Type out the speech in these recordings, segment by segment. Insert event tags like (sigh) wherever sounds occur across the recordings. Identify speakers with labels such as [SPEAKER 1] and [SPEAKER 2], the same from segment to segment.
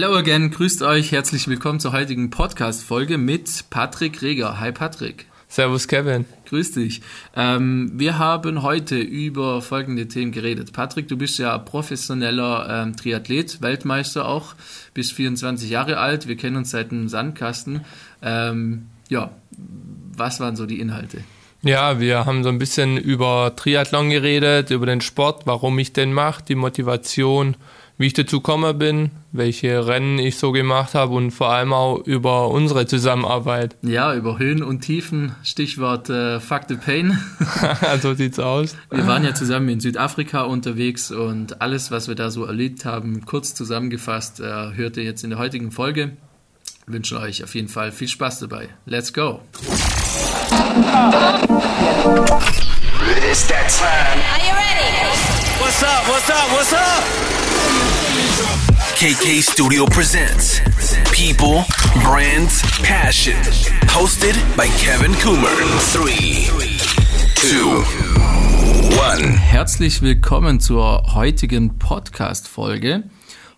[SPEAKER 1] Hello again, grüßt euch, herzlich willkommen zur heutigen Podcast-Folge mit Patrick Reger. Hi Patrick.
[SPEAKER 2] Servus Kevin.
[SPEAKER 1] Grüß dich. Ähm, wir haben heute über folgende Themen geredet. Patrick, du bist ja professioneller ähm, Triathlet, Weltmeister auch, bist 24 Jahre alt, wir kennen uns seit dem Sandkasten. Ähm, ja, was waren so die Inhalte?
[SPEAKER 2] Ja, wir haben so ein bisschen über Triathlon geredet, über den Sport, warum ich den mache, die Motivation, wie ich dazu gekommen bin, welche Rennen ich so gemacht habe und vor allem auch über unsere Zusammenarbeit. (laughs)
[SPEAKER 1] Ja, über Höhen und Tiefen, Stichwort äh, Fuck the Pain. (laughs)
[SPEAKER 2] so sieht's aus.
[SPEAKER 1] Wir waren ja zusammen in Südafrika unterwegs und alles, was wir da so erlebt haben, kurz zusammengefasst, äh, hört ihr jetzt in der heutigen Folge. Wir wünschen euch auf jeden Fall viel Spaß dabei. Let's go! It's that time. Are you ready? What's up? What's up? What's up? KK Studio presents People, Brands, Passion. Hosted by Kevin Coomer. 3, 2, 1. Herzlich willkommen zur heutigen Podcast-Folge.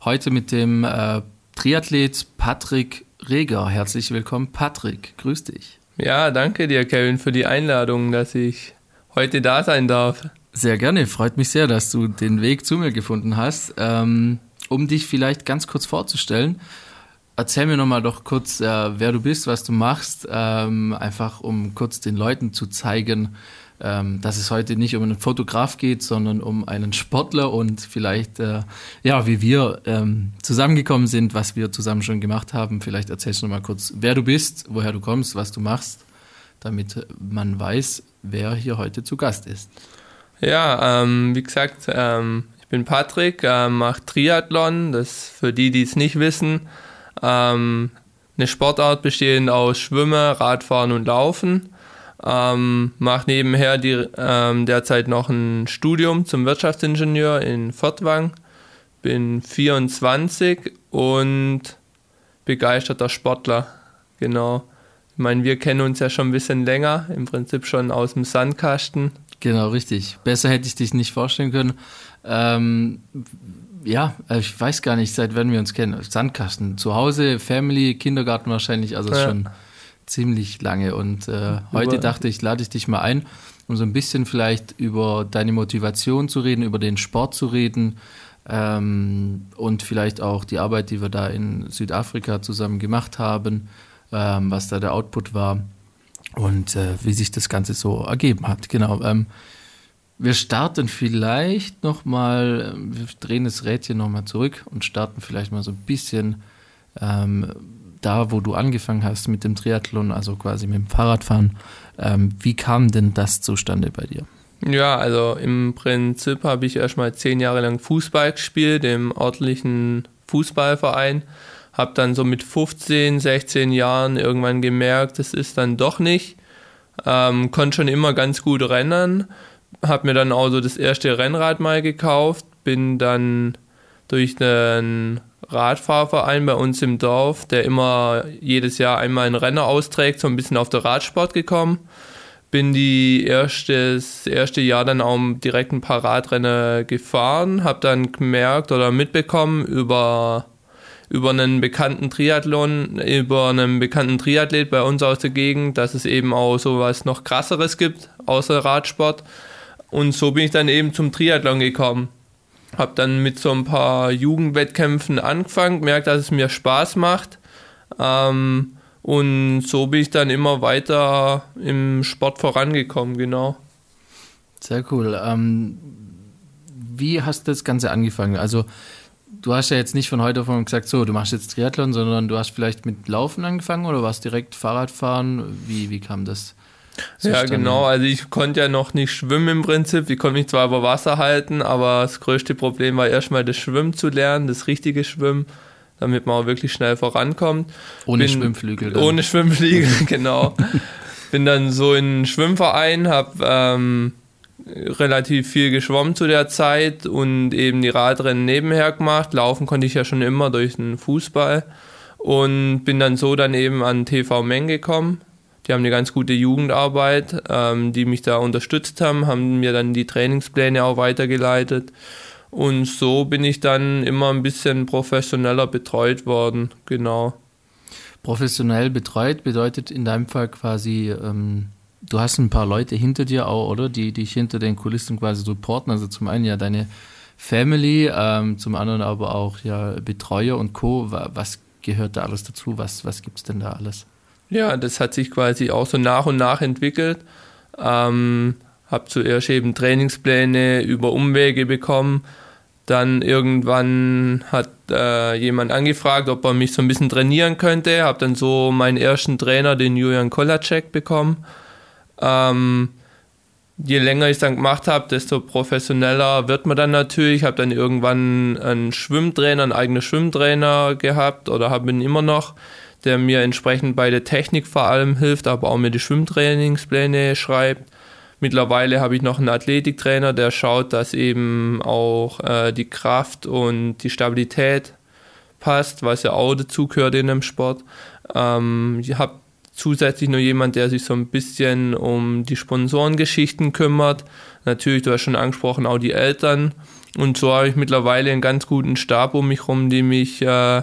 [SPEAKER 1] Heute mit dem äh, Triathlet Patrick Reger. Herzlich willkommen, Patrick. Grüß dich.
[SPEAKER 2] Ja, danke dir, Kevin, für die Einladung, dass ich heute da sein darf.
[SPEAKER 1] Sehr gerne. Freut mich sehr, dass du den Weg zu mir gefunden hast. Ähm, um dich vielleicht ganz kurz vorzustellen, erzähl mir nochmal doch kurz, äh, wer du bist, was du machst, ähm, einfach um kurz den Leuten zu zeigen, ähm, dass es heute nicht um einen Fotograf geht, sondern um einen Sportler und vielleicht, äh, ja, wie wir ähm, zusammengekommen sind, was wir zusammen schon gemacht haben. Vielleicht erzählst du nochmal kurz, wer du bist, woher du kommst, was du machst, damit man weiß, wer hier heute zu Gast ist.
[SPEAKER 2] Ja, ähm, wie gesagt, ähm, bin Patrick, äh, mache Triathlon. Das für die, die es nicht wissen, ähm, eine Sportart bestehend aus Schwimmen, Radfahren und Laufen. Ähm, mache nebenher die, ähm, derzeit noch ein Studium zum Wirtschaftsingenieur in Fortwang. Bin 24 und begeisterter Sportler. Genau. Ich meine, wir kennen uns ja schon ein bisschen länger, im Prinzip schon aus dem Sandkasten.
[SPEAKER 1] Genau, richtig. Besser hätte ich dich nicht vorstellen können. Ähm, ja, ich weiß gar nicht, seit wann wir uns kennen. Sandkasten. Zu Hause, Family, Kindergarten wahrscheinlich, also ja. schon ziemlich lange. Und äh, heute dachte ich, lade ich dich mal ein, um so ein bisschen vielleicht über deine Motivation zu reden, über den Sport zu reden ähm, und vielleicht auch die Arbeit, die wir da in Südafrika zusammen gemacht haben, ähm, was da der Output war und äh, wie sich das Ganze so ergeben hat. Genau. Ähm, wir starten vielleicht nochmal, wir drehen das Rädchen nochmal zurück und starten vielleicht mal so ein bisschen ähm, da, wo du angefangen hast mit dem Triathlon, also quasi mit dem Fahrradfahren. Ähm, wie kam denn das zustande bei dir?
[SPEAKER 2] Ja, also im Prinzip habe ich erstmal zehn Jahre lang Fußball gespielt, im örtlichen Fußballverein. Habe dann so mit 15, 16 Jahren irgendwann gemerkt, das ist dann doch nicht. Ähm, konnte schon immer ganz gut rennen habe mir dann auch so das erste Rennrad mal gekauft, bin dann durch einen Radfahrverein bei uns im Dorf, der immer jedes Jahr einmal einen Renner austrägt, so ein bisschen auf der Radsport gekommen. Bin die erste, das erste Jahr dann auch direkt ein paar Radrennen gefahren, habe dann gemerkt oder mitbekommen über, über einen bekannten Triathlon, über einen bekannten Triathlet bei uns aus der Gegend, dass es eben auch sowas noch krasseres gibt, außer Radsport und so bin ich dann eben zum Triathlon gekommen. Hab dann mit so ein paar Jugendwettkämpfen angefangen, gemerkt, dass es mir Spaß macht. Ähm, und so bin ich dann immer weiter im Sport vorangekommen, genau.
[SPEAKER 1] Sehr cool. Ähm, wie hast du das Ganze angefangen? Also, du hast ja jetzt nicht von heute auf morgen gesagt, so, du machst jetzt Triathlon, sondern du hast vielleicht mit Laufen angefangen oder warst direkt Fahrradfahren? Wie, wie kam das?
[SPEAKER 2] Ja, genau. Also ich konnte ja noch nicht schwimmen im Prinzip. Ich konnte mich zwar über Wasser halten, aber das größte Problem war erstmal das Schwimmen zu lernen, das richtige Schwimmen, damit man auch wirklich schnell vorankommt.
[SPEAKER 1] Ohne Bin, Schwimmflügel.
[SPEAKER 2] Dann. Ohne Schwimmflügel, (laughs) genau. Bin dann so in einen Schwimmverein, habe ähm, relativ viel geschwommen zu der Zeit und eben die Radrennen nebenher gemacht. Laufen konnte ich ja schon immer durch den Fußball und bin dann so dann eben an TV Meng gekommen die haben eine ganz gute Jugendarbeit, ähm, die mich da unterstützt haben, haben mir dann die Trainingspläne auch weitergeleitet. Und so bin ich dann immer ein bisschen professioneller betreut worden, genau.
[SPEAKER 1] Professionell betreut bedeutet in deinem Fall quasi, ähm, du hast ein paar Leute hinter dir auch, oder? Die dich hinter den Kulissen quasi supporten. Also zum einen ja deine Family, ähm, zum anderen aber auch ja Betreuer und Co. Was gehört da alles dazu? Was, was gibt es denn da alles?
[SPEAKER 2] Ja, das hat sich quasi auch so nach und nach entwickelt. Ähm, habe zuerst eben Trainingspläne über Umwege bekommen. Dann irgendwann hat äh, jemand angefragt, ob er mich so ein bisschen trainieren könnte. Habe dann so meinen ersten Trainer, den Julian Kolacek, bekommen. Ähm, je länger ich es dann gemacht habe, desto professioneller wird man dann natürlich. Ich habe dann irgendwann einen Schwimmtrainer, einen eigenen Schwimmtrainer gehabt oder habe ihn immer noch der mir entsprechend bei der Technik vor allem hilft, aber auch mir die Schwimmtrainingspläne schreibt. Mittlerweile habe ich noch einen Athletiktrainer, der schaut, dass eben auch äh, die Kraft und die Stabilität passt, was ja auch dazu gehört in einem Sport. Ähm, ich habe zusätzlich noch jemand, der sich so ein bisschen um die Sponsorengeschichten kümmert. Natürlich, du hast schon angesprochen, auch die Eltern. Und so habe ich mittlerweile einen ganz guten Stab um mich herum, die mich äh,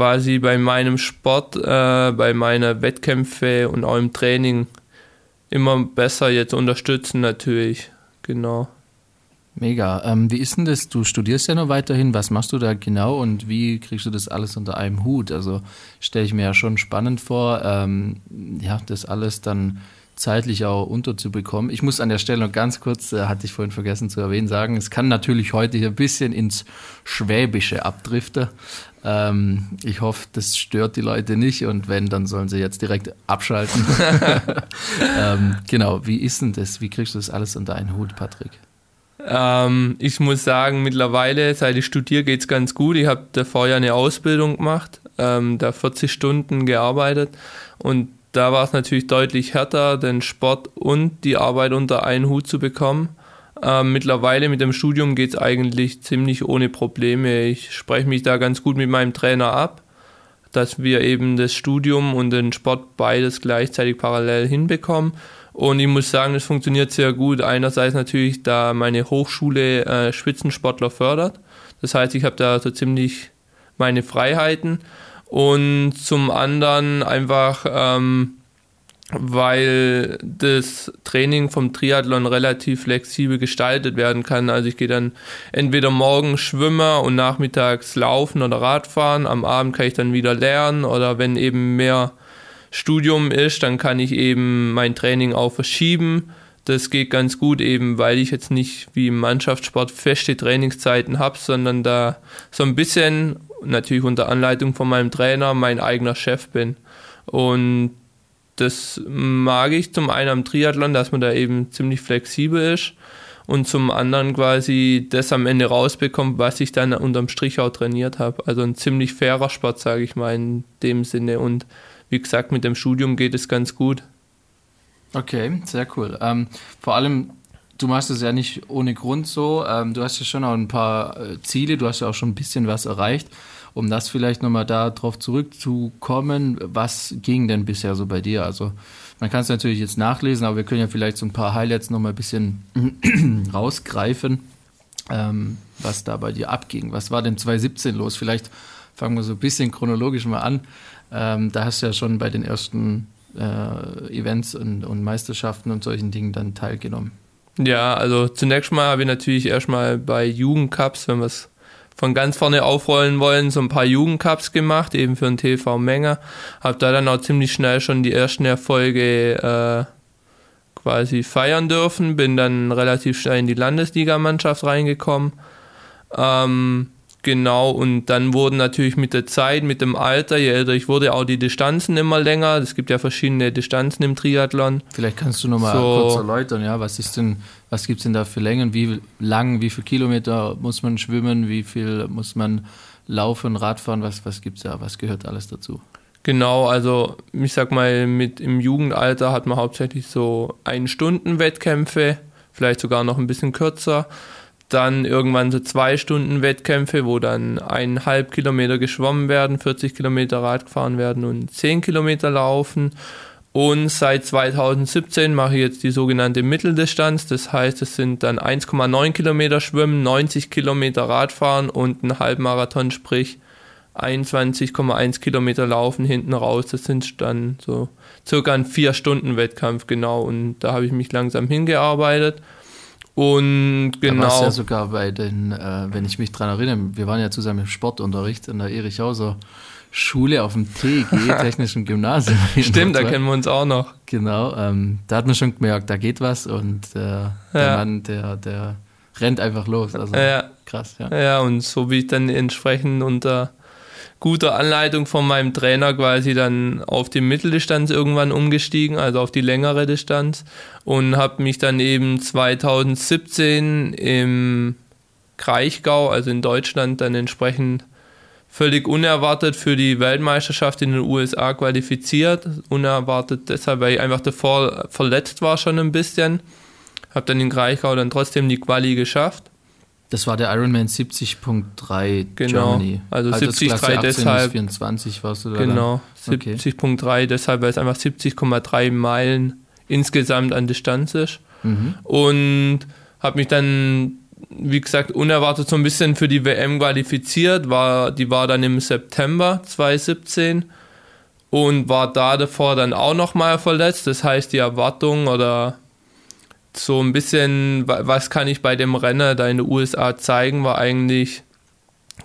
[SPEAKER 2] quasi bei meinem Sport, äh, bei meiner Wettkämpfe und auch im Training immer besser jetzt unterstützen natürlich. Genau.
[SPEAKER 1] Mega. Ähm, wie ist denn das? Du studierst ja noch weiterhin. Was machst du da genau und wie kriegst du das alles unter einem Hut? Also stelle ich mir ja schon spannend vor, ähm, ja, das alles dann zeitlich auch unterzubekommen. Ich muss an der Stelle noch ganz kurz, äh, hatte ich vorhin vergessen zu erwähnen, sagen, es kann natürlich heute hier ein bisschen ins Schwäbische abdriften. Ähm, ich hoffe, das stört die Leute nicht und wenn, dann sollen sie jetzt direkt abschalten. (laughs) ähm, genau, wie ist denn das? Wie kriegst du das alles unter einen Hut, Patrick?
[SPEAKER 2] Ähm, ich muss sagen, mittlerweile, seit ich studiere, geht es ganz gut. Ich habe davor ja eine Ausbildung gemacht, ähm, da 40 Stunden gearbeitet und da war es natürlich deutlich härter, den Sport und die Arbeit unter einen Hut zu bekommen. Ähm, mittlerweile mit dem Studium geht es eigentlich ziemlich ohne Probleme. Ich spreche mich da ganz gut mit meinem Trainer ab, dass wir eben das Studium und den Sport beides gleichzeitig parallel hinbekommen. Und ich muss sagen, es funktioniert sehr gut. Einerseits natürlich, da meine Hochschule äh, Spitzensportler fördert. Das heißt, ich habe da so ziemlich meine Freiheiten und zum anderen einfach, ähm, weil das Training vom Triathlon relativ flexibel gestaltet werden kann. Also ich gehe dann entweder morgens schwimmen und nachmittags laufen oder Radfahren. Am Abend kann ich dann wieder lernen oder wenn eben mehr Studium ist, dann kann ich eben mein Training auch verschieben. Das geht ganz gut eben, weil ich jetzt nicht wie im Mannschaftssport feste Trainingszeiten habe, sondern da so ein bisschen natürlich unter Anleitung von meinem Trainer mein eigener Chef bin. Und das mag ich zum einen am Triathlon, dass man da eben ziemlich flexibel ist und zum anderen quasi das am Ende rausbekommt, was ich dann unterm Strich auch trainiert habe. Also ein ziemlich fairer Sport, sage ich mal in dem Sinne. Und wie gesagt, mit dem Studium geht es ganz gut.
[SPEAKER 1] Okay, sehr cool. Ähm, vor allem du machst es ja nicht ohne Grund so. Ähm, du hast ja schon auch ein paar äh, Ziele, du hast ja auch schon ein bisschen was erreicht. Um das vielleicht nochmal darauf zurückzukommen, was ging denn bisher so bei dir? Also man kann es natürlich jetzt nachlesen, aber wir können ja vielleicht so ein paar Highlights nochmal ein bisschen (clears throat) rausgreifen, ähm, was da bei dir abging. Was war denn 2017 los? Vielleicht fangen wir so ein bisschen chronologisch mal an. Ähm, da hast du ja schon bei den ersten äh, Events und, und Meisterschaften und solchen Dingen dann teilgenommen.
[SPEAKER 2] Ja, also zunächst mal habe ich natürlich erstmal bei Jugendcups, wenn wir es von ganz vorne aufrollen wollen, so ein paar Jugendcups gemacht, eben für den TV Menge. Habe da dann auch ziemlich schnell schon die ersten Erfolge äh, quasi feiern dürfen, bin dann relativ schnell in die Landesligamannschaft reingekommen. Ähm, Genau, und dann wurden natürlich mit der Zeit, mit dem Alter, je älter ich wurde, auch die Distanzen immer länger. Es gibt ja verschiedene Distanzen im Triathlon.
[SPEAKER 1] Vielleicht kannst du nochmal so. kurz erläutern, ja, was ist denn, was gibt es denn da für Längen? Wie lang, wie viele Kilometer muss man schwimmen, wie viel muss man laufen, Radfahren, was, was gibt es da, was gehört alles dazu?
[SPEAKER 2] Genau, also ich sag mal, mit im Jugendalter hat man hauptsächlich so ein Stunden Wettkämpfe, vielleicht sogar noch ein bisschen kürzer dann irgendwann so zwei Stunden Wettkämpfe, wo dann eineinhalb Kilometer geschwommen werden, 40 Kilometer Rad gefahren werden und 10 Kilometer laufen. Und seit 2017 mache ich jetzt die sogenannte Mitteldistanz. Das heißt, es sind dann 1,9 Kilometer Schwimmen, 90 Kilometer Radfahren und ein Halbmarathon, sprich 21,1 Kilometer Laufen hinten raus. Das sind dann so circa ein 4-Stunden-Wettkampf, genau. Und da habe ich mich langsam hingearbeitet. Und genau. Da warst
[SPEAKER 1] ja sogar bei den, äh, wenn ich mich dran erinnere, wir waren ja zusammen im Sportunterricht in der Erichhauser Schule auf dem TG, (laughs) Technischen Gymnasium. (laughs)
[SPEAKER 2] Stimmt, da kennen wir uns auch noch.
[SPEAKER 1] Genau, ähm, da hat man schon gemerkt, da geht was und äh, der ja. Mann, der, der rennt einfach los. Also
[SPEAKER 2] ja. krass, ja. Ja, und so wie ich dann entsprechend unter guter Anleitung von meinem Trainer quasi dann auf die Mitteldistanz irgendwann umgestiegen, also auf die längere Distanz und habe mich dann eben 2017 im Kraichgau, also in Deutschland, dann entsprechend völlig unerwartet für die Weltmeisterschaft in den USA qualifiziert. Unerwartet deshalb, weil ich einfach davor verletzt war schon ein bisschen. Habe dann in Kraichgau dann trotzdem die Quali geschafft.
[SPEAKER 1] Das war der Ironman 70.3
[SPEAKER 2] genau,
[SPEAKER 1] Germany.
[SPEAKER 2] Also, also 70.3 deshalb.
[SPEAKER 1] 24 warst du da.
[SPEAKER 2] Genau, 70.3 okay. deshalb, weil es einfach 70,3 Meilen insgesamt an Distanz ist. Mhm. Und habe mich dann, wie gesagt, unerwartet so ein bisschen für die WM qualifiziert. War, die war dann im September 2017 und war da davor dann auch nochmal verletzt. Das heißt, die Erwartung oder so ein bisschen, was kann ich bei dem Renner da in den USA zeigen, war eigentlich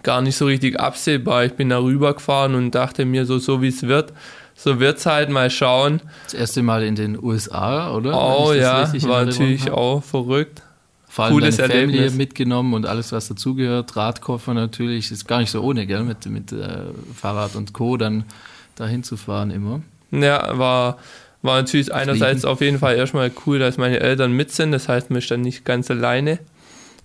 [SPEAKER 2] gar nicht so richtig absehbar. Ich bin da rübergefahren und dachte mir so, so wie es wird, so wird es halt mal schauen.
[SPEAKER 1] Das erste Mal in den USA, oder?
[SPEAKER 2] Oh ja, war natürlich auch verrückt.
[SPEAKER 1] Vor allem Cooles deine Family Erlebnis. mitgenommen und alles, was dazugehört. Radkoffer natürlich, ist gar nicht so ohne, gell, mit, mit äh, Fahrrad und Co. dann dahin zu fahren immer.
[SPEAKER 2] Ja, war war natürlich einerseits auf jeden Fall erstmal cool, dass meine Eltern mit sind, das heißt, man ist dann nicht ganz alleine.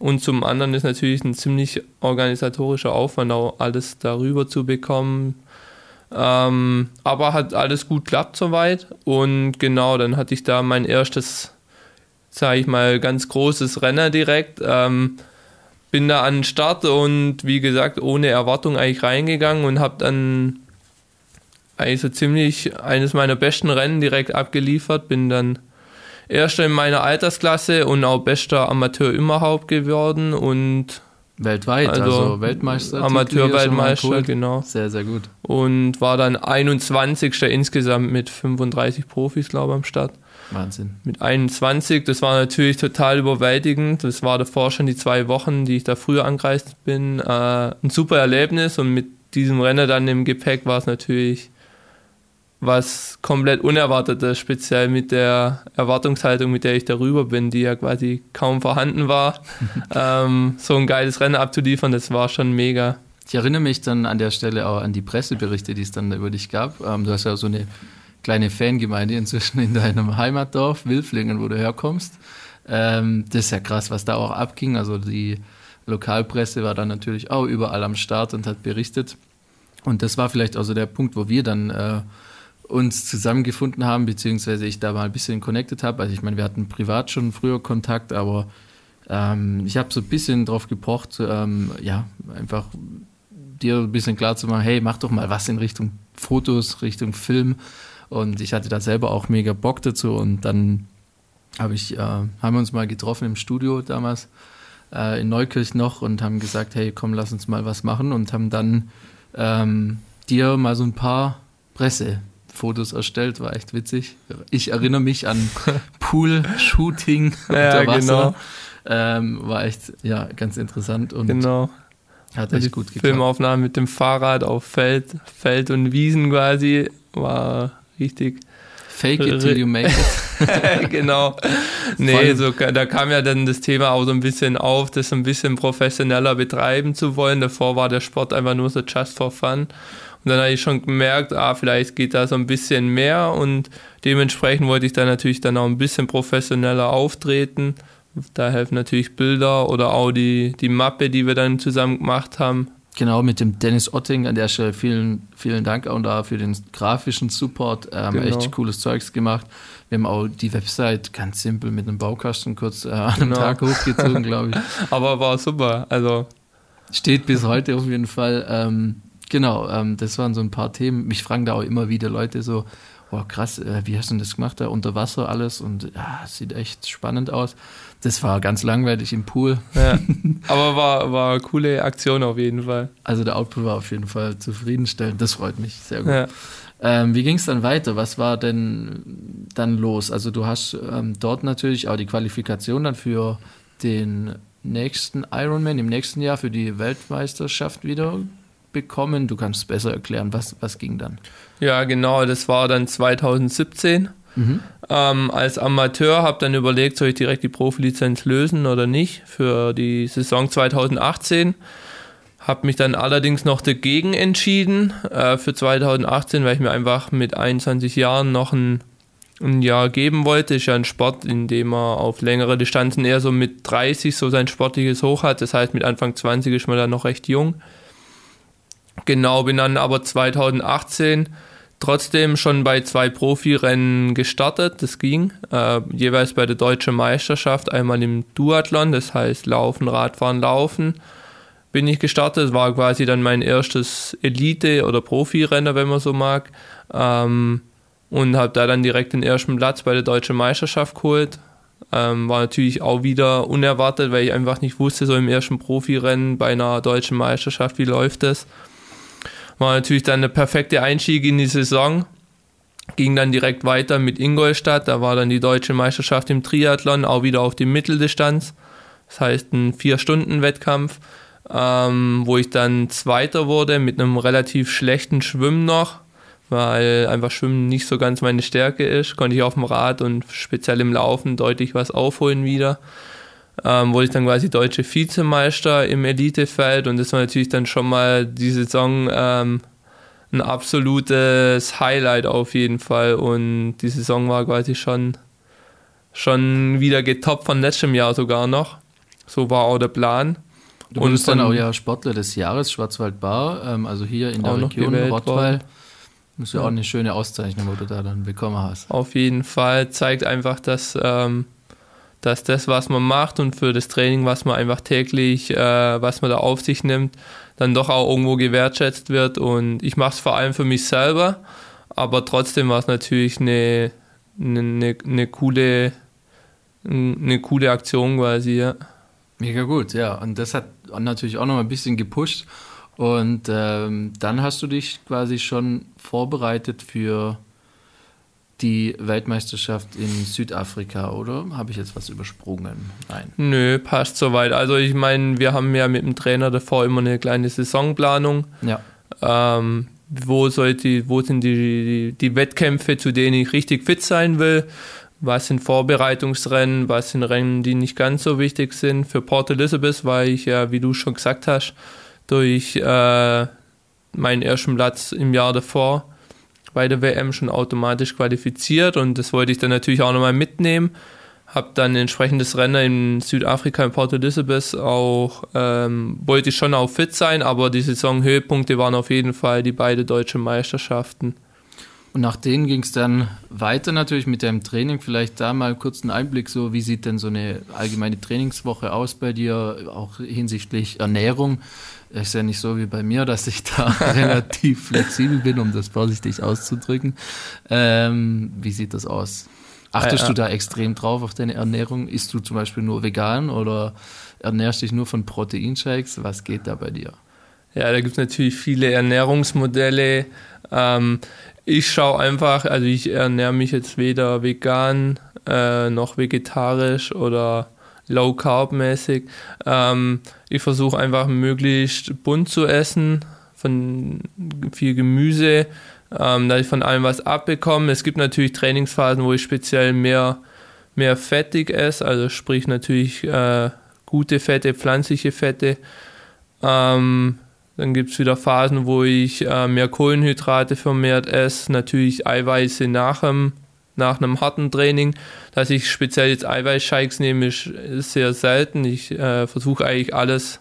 [SPEAKER 2] Und zum anderen ist natürlich ein ziemlich organisatorischer Aufwand, auch alles darüber zu bekommen. Ähm, aber hat alles gut geklappt soweit. Und genau, dann hatte ich da mein erstes, sage ich mal, ganz großes Rennen direkt. Ähm, bin da an den Start und wie gesagt, ohne Erwartung eigentlich reingegangen und habe dann eigentlich so ziemlich eines meiner besten Rennen direkt abgeliefert. Bin dann Erster in meiner Altersklasse und auch bester Amateur überhaupt geworden und
[SPEAKER 1] Weltweit, also, also Weltmeister.
[SPEAKER 2] Amateur-Weltmeister, genau.
[SPEAKER 1] Sehr, sehr gut.
[SPEAKER 2] Und war dann 21. insgesamt mit 35 Profis, glaube ich, am Start.
[SPEAKER 1] Wahnsinn.
[SPEAKER 2] Mit 21, das war natürlich total überwältigend. Das war davor schon die zwei Wochen, die ich da früher angereist bin. Äh, ein super Erlebnis und mit diesem Rennen dann im Gepäck war es natürlich was komplett Unerwartetes, speziell mit der Erwartungshaltung, mit der ich darüber bin, die ja quasi kaum vorhanden war. (laughs) ähm, so ein geiles Rennen abzuliefern, das war schon mega.
[SPEAKER 1] Ich erinnere mich dann an der Stelle auch an die Presseberichte, die es dann über dich gab. Ähm, du hast ja so eine kleine Fangemeinde inzwischen in deinem Heimatdorf, Wilflingen, wo du herkommst. Ähm, das ist ja krass, was da auch abging. Also die Lokalpresse war dann natürlich auch überall am Start und hat berichtet. Und das war vielleicht also der Punkt, wo wir dann äh, uns zusammengefunden haben, beziehungsweise ich da mal ein bisschen connected habe. Also ich meine, wir hatten privat schon früher Kontakt, aber ähm, ich habe so ein bisschen drauf gepocht, ähm, ja, einfach dir ein bisschen klar zu machen, hey, mach doch mal was in Richtung Fotos, Richtung Film. Und ich hatte da selber auch mega Bock dazu und dann hab ich, äh, haben wir uns mal getroffen im Studio damals äh, in Neukirch noch und haben gesagt, hey, komm, lass uns mal was machen und haben dann ähm, dir mal so ein paar Presse Fotos erstellt, war echt witzig. Ich erinnere mich an (laughs) Pool-Shooting
[SPEAKER 2] ja, unter Wasser. Genau.
[SPEAKER 1] Ähm, war echt, ja, ganz interessant und
[SPEAKER 2] genau.
[SPEAKER 1] hat echt gut geklappt.
[SPEAKER 2] Filmaufnahmen mit dem Fahrrad auf Feld, Feld und Wiesen quasi, war richtig.
[SPEAKER 1] Fake it till you make it. (laughs)
[SPEAKER 2] genau. Nee, so, da kam ja dann das Thema auch so ein bisschen auf, das ein bisschen professioneller betreiben zu wollen. Davor war der Sport einfach nur so just for fun. Und dann habe ich schon gemerkt, ah, vielleicht geht da so ein bisschen mehr und dementsprechend wollte ich dann natürlich dann auch ein bisschen professioneller auftreten. Da helfen natürlich Bilder oder auch die, die Mappe, die wir dann zusammen gemacht haben.
[SPEAKER 1] Genau, mit dem Dennis Otting an der Stelle vielen, vielen Dank auch da für den grafischen Support. Ähm, genau. Echt cooles Zeugs gemacht. Wir haben auch die Website ganz simpel mit einem Baukasten kurz äh, an einem genau. Tag hochgezogen, glaube ich. (laughs)
[SPEAKER 2] Aber war super. Also
[SPEAKER 1] steht bis heute auf jeden Fall. Ähm, Genau, ähm, das waren so ein paar Themen. Mich fragen da auch immer wieder Leute so, oh krass, äh, wie hast du denn das gemacht da unter Wasser alles und ja, sieht echt spannend aus. Das war ganz langweilig im Pool.
[SPEAKER 2] Ja, (laughs) aber war, war eine coole Aktion auf jeden Fall.
[SPEAKER 1] Also der Output war auf jeden Fall zufriedenstellend. Das freut mich sehr gut. Ja. Ähm, wie ging es dann weiter? Was war denn dann los? Also du hast ähm, dort natürlich auch die Qualifikation dann für den nächsten Ironman im nächsten Jahr für die Weltmeisterschaft wieder bekommen. Du kannst es besser erklären, was, was ging dann?
[SPEAKER 2] Ja, genau, das war dann 2017. Mhm. Ähm, als Amateur habe dann überlegt, soll ich direkt die Profilizenz lösen oder nicht für die Saison 2018. Habe mich dann allerdings noch dagegen entschieden äh, für 2018, weil ich mir einfach mit 21 Jahren noch ein, ein Jahr geben wollte. Ist ja ein Sport, in dem man auf längere Distanzen eher so mit 30 so sein sportliches Hoch hat. Das heißt, mit Anfang 20 ist man dann noch recht jung. Genau, bin dann aber 2018 trotzdem schon bei zwei Profirennen gestartet. Das ging äh, jeweils bei der deutschen Meisterschaft, einmal im Duathlon, das heißt Laufen, Radfahren, Laufen. Bin ich gestartet, war quasi dann mein erstes Elite- oder Profirennen, wenn man so mag. Ähm, und habe da dann direkt den ersten Platz bei der deutschen Meisterschaft geholt. Ähm, war natürlich auch wieder unerwartet, weil ich einfach nicht wusste, so im ersten Profirennen bei einer deutschen Meisterschaft, wie läuft das. War natürlich dann der perfekte Einstieg in die Saison. Ging dann direkt weiter mit Ingolstadt. Da war dann die deutsche Meisterschaft im Triathlon, auch wieder auf die Mitteldistanz. Das heißt ein Vier-Stunden-Wettkampf, ähm, wo ich dann Zweiter wurde mit einem relativ schlechten Schwimmen noch, weil einfach Schwimmen nicht so ganz meine Stärke ist. Konnte ich auf dem Rad und speziell im Laufen deutlich was aufholen wieder ähm, wurde ich dann quasi deutsche Vizemeister im Elitefeld und das war natürlich dann schon mal die Saison ähm, ein absolutes Highlight auf jeden Fall und die Saison war quasi schon, schon wieder getoppt von letztem Jahr sogar noch. So war auch der Plan.
[SPEAKER 1] Du bist dann auch ja Sportler des Jahres, Schwarzwaldbar, ähm, also hier in der Region Rottweil. Das ist ja auch eine schöne Auszeichnung, wo du da dann bekommen hast.
[SPEAKER 2] Auf jeden Fall zeigt einfach, dass ähm, dass das, was man macht und für das Training, was man einfach täglich, äh, was man da auf sich nimmt, dann doch auch irgendwo gewertschätzt wird. Und ich mache es vor allem für mich selber, aber trotzdem war es natürlich eine, eine, eine, coole, eine coole Aktion quasi, ja.
[SPEAKER 1] Mega gut, ja. Und das hat natürlich auch noch ein bisschen gepusht. Und ähm, dann hast du dich quasi schon vorbereitet für die Weltmeisterschaft in Südafrika, oder? Habe ich jetzt was übersprungen?
[SPEAKER 2] Nein. Nö, passt soweit. Also ich meine, wir haben ja mit dem Trainer davor immer eine kleine Saisonplanung.
[SPEAKER 1] Ja.
[SPEAKER 2] Ähm, wo, sollte, wo sind die, die, die Wettkämpfe, zu denen ich richtig fit sein will? Was sind Vorbereitungsrennen? Was sind Rennen, die nicht ganz so wichtig sind? Für Port Elizabeth weil ich ja, wie du schon gesagt hast, durch äh, meinen ersten Platz im Jahr davor bei der WM schon automatisch qualifiziert und das wollte ich dann natürlich auch nochmal mitnehmen. Habe dann ein entsprechendes Rennen in Südafrika in Port Elizabeth auch, ähm, wollte ich schon auch fit sein, aber die Saisonhöhepunkte waren auf jeden Fall die beiden deutschen Meisterschaften.
[SPEAKER 1] Und nach denen ging es dann weiter natürlich mit dem Training. Vielleicht da mal kurz einen Einblick, so wie sieht denn so eine allgemeine Trainingswoche aus bei dir, auch hinsichtlich Ernährung. Ist ja nicht so wie bei mir, dass ich da (laughs) relativ flexibel bin, um das vorsichtig auszudrücken. Ähm, wie sieht das aus? Achtest äh, du da extrem drauf auf deine Ernährung? Isst du zum Beispiel nur vegan oder ernährst dich nur von Proteinshakes? Was geht da bei dir?
[SPEAKER 2] Ja, da gibt es natürlich viele Ernährungsmodelle. Ähm, ich schaue einfach, also ich ernähre mich jetzt weder vegan äh, noch vegetarisch oder low carb mäßig. Ähm, ich versuche einfach möglichst bunt zu essen, von viel Gemüse, ähm, dass ich von allem was abbekomme. Es gibt natürlich Trainingsphasen, wo ich speziell mehr, mehr fettig esse, also sprich natürlich äh, gute Fette, pflanzliche Fette. Ähm, dann gibt es wieder Phasen, wo ich äh, mehr Kohlenhydrate vermehrt esse, natürlich Eiweiße nach dem nach einem harten Training. Dass ich speziell jetzt Eiweißshakes nehme, ist, sehr selten. Ich äh, versuche eigentlich alles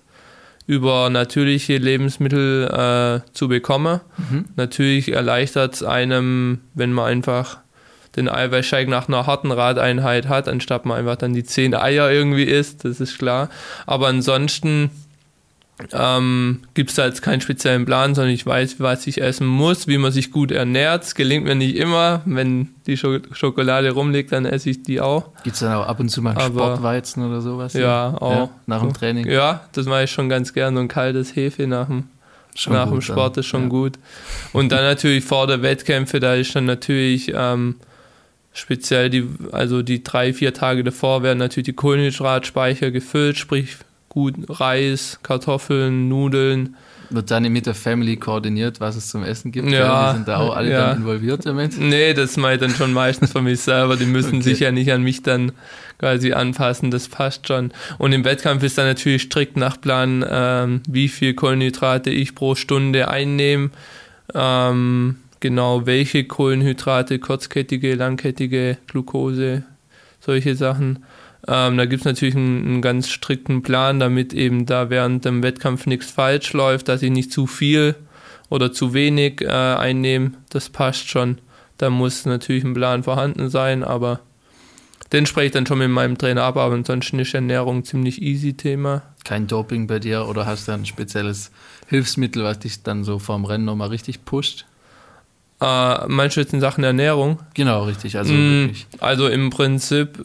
[SPEAKER 2] über natürliche Lebensmittel äh, zu bekommen. Mhm. Natürlich erleichtert es einem, wenn man einfach den Eiweißshake nach einer harten Radeinheit hat, anstatt man einfach dann die zehn Eier irgendwie isst, das ist klar. Aber ansonsten ähm, gibt es da jetzt keinen speziellen Plan, sondern ich weiß, was ich essen muss, wie man sich gut ernährt. Es gelingt mir nicht immer. Wenn die Schokolade rumliegt, dann esse ich die auch.
[SPEAKER 1] Gibt es dann auch ab und zu mal Aber, Sportweizen oder sowas?
[SPEAKER 2] Ja, auch. Ja,
[SPEAKER 1] nach dem Training?
[SPEAKER 2] Ja, das mache ich schon ganz gern. So ein kaltes Hefe nach dem, nach dem Sport dann. ist schon ja. gut. Und dann natürlich vor der Wettkämpfe, da ist dann natürlich ähm, speziell die, also die drei, vier Tage davor werden natürlich die Kohlenhydratspeicher gefüllt, sprich gut Reis, Kartoffeln, Nudeln.
[SPEAKER 1] Wird dann mit der Family koordiniert, was es zum Essen gibt? Ja. Die sind da auch alle ja. dann involviert damit?
[SPEAKER 2] Nee, das mache ich dann schon meistens für mich selber. Die müssen okay. sich ja nicht an mich dann quasi anpassen, das passt schon. Und im Wettkampf ist dann natürlich strikt nach Plan, ähm, wie viel Kohlenhydrate ich pro Stunde einnehme. Ähm, genau welche Kohlenhydrate, kurzkettige, langkettige, Glucose, solche Sachen. Ähm, da gibt es natürlich einen, einen, ganz strikten Plan, damit eben da während dem Wettkampf nichts falsch läuft, dass ich nicht zu viel oder zu wenig äh, einnehme. Das passt schon. Da muss natürlich ein Plan vorhanden sein, aber den spreche ich dann schon mit meinem Trainer ab, aber ansonsten ist Ernährung ziemlich easy Thema.
[SPEAKER 1] Kein Doping bei dir oder hast du ein spezielles Hilfsmittel, was dich dann so vorm Rennen nochmal richtig pusht?
[SPEAKER 2] Äh, meinst du jetzt in Sachen Ernährung?
[SPEAKER 1] Genau, richtig.
[SPEAKER 2] Also, mm, also im Prinzip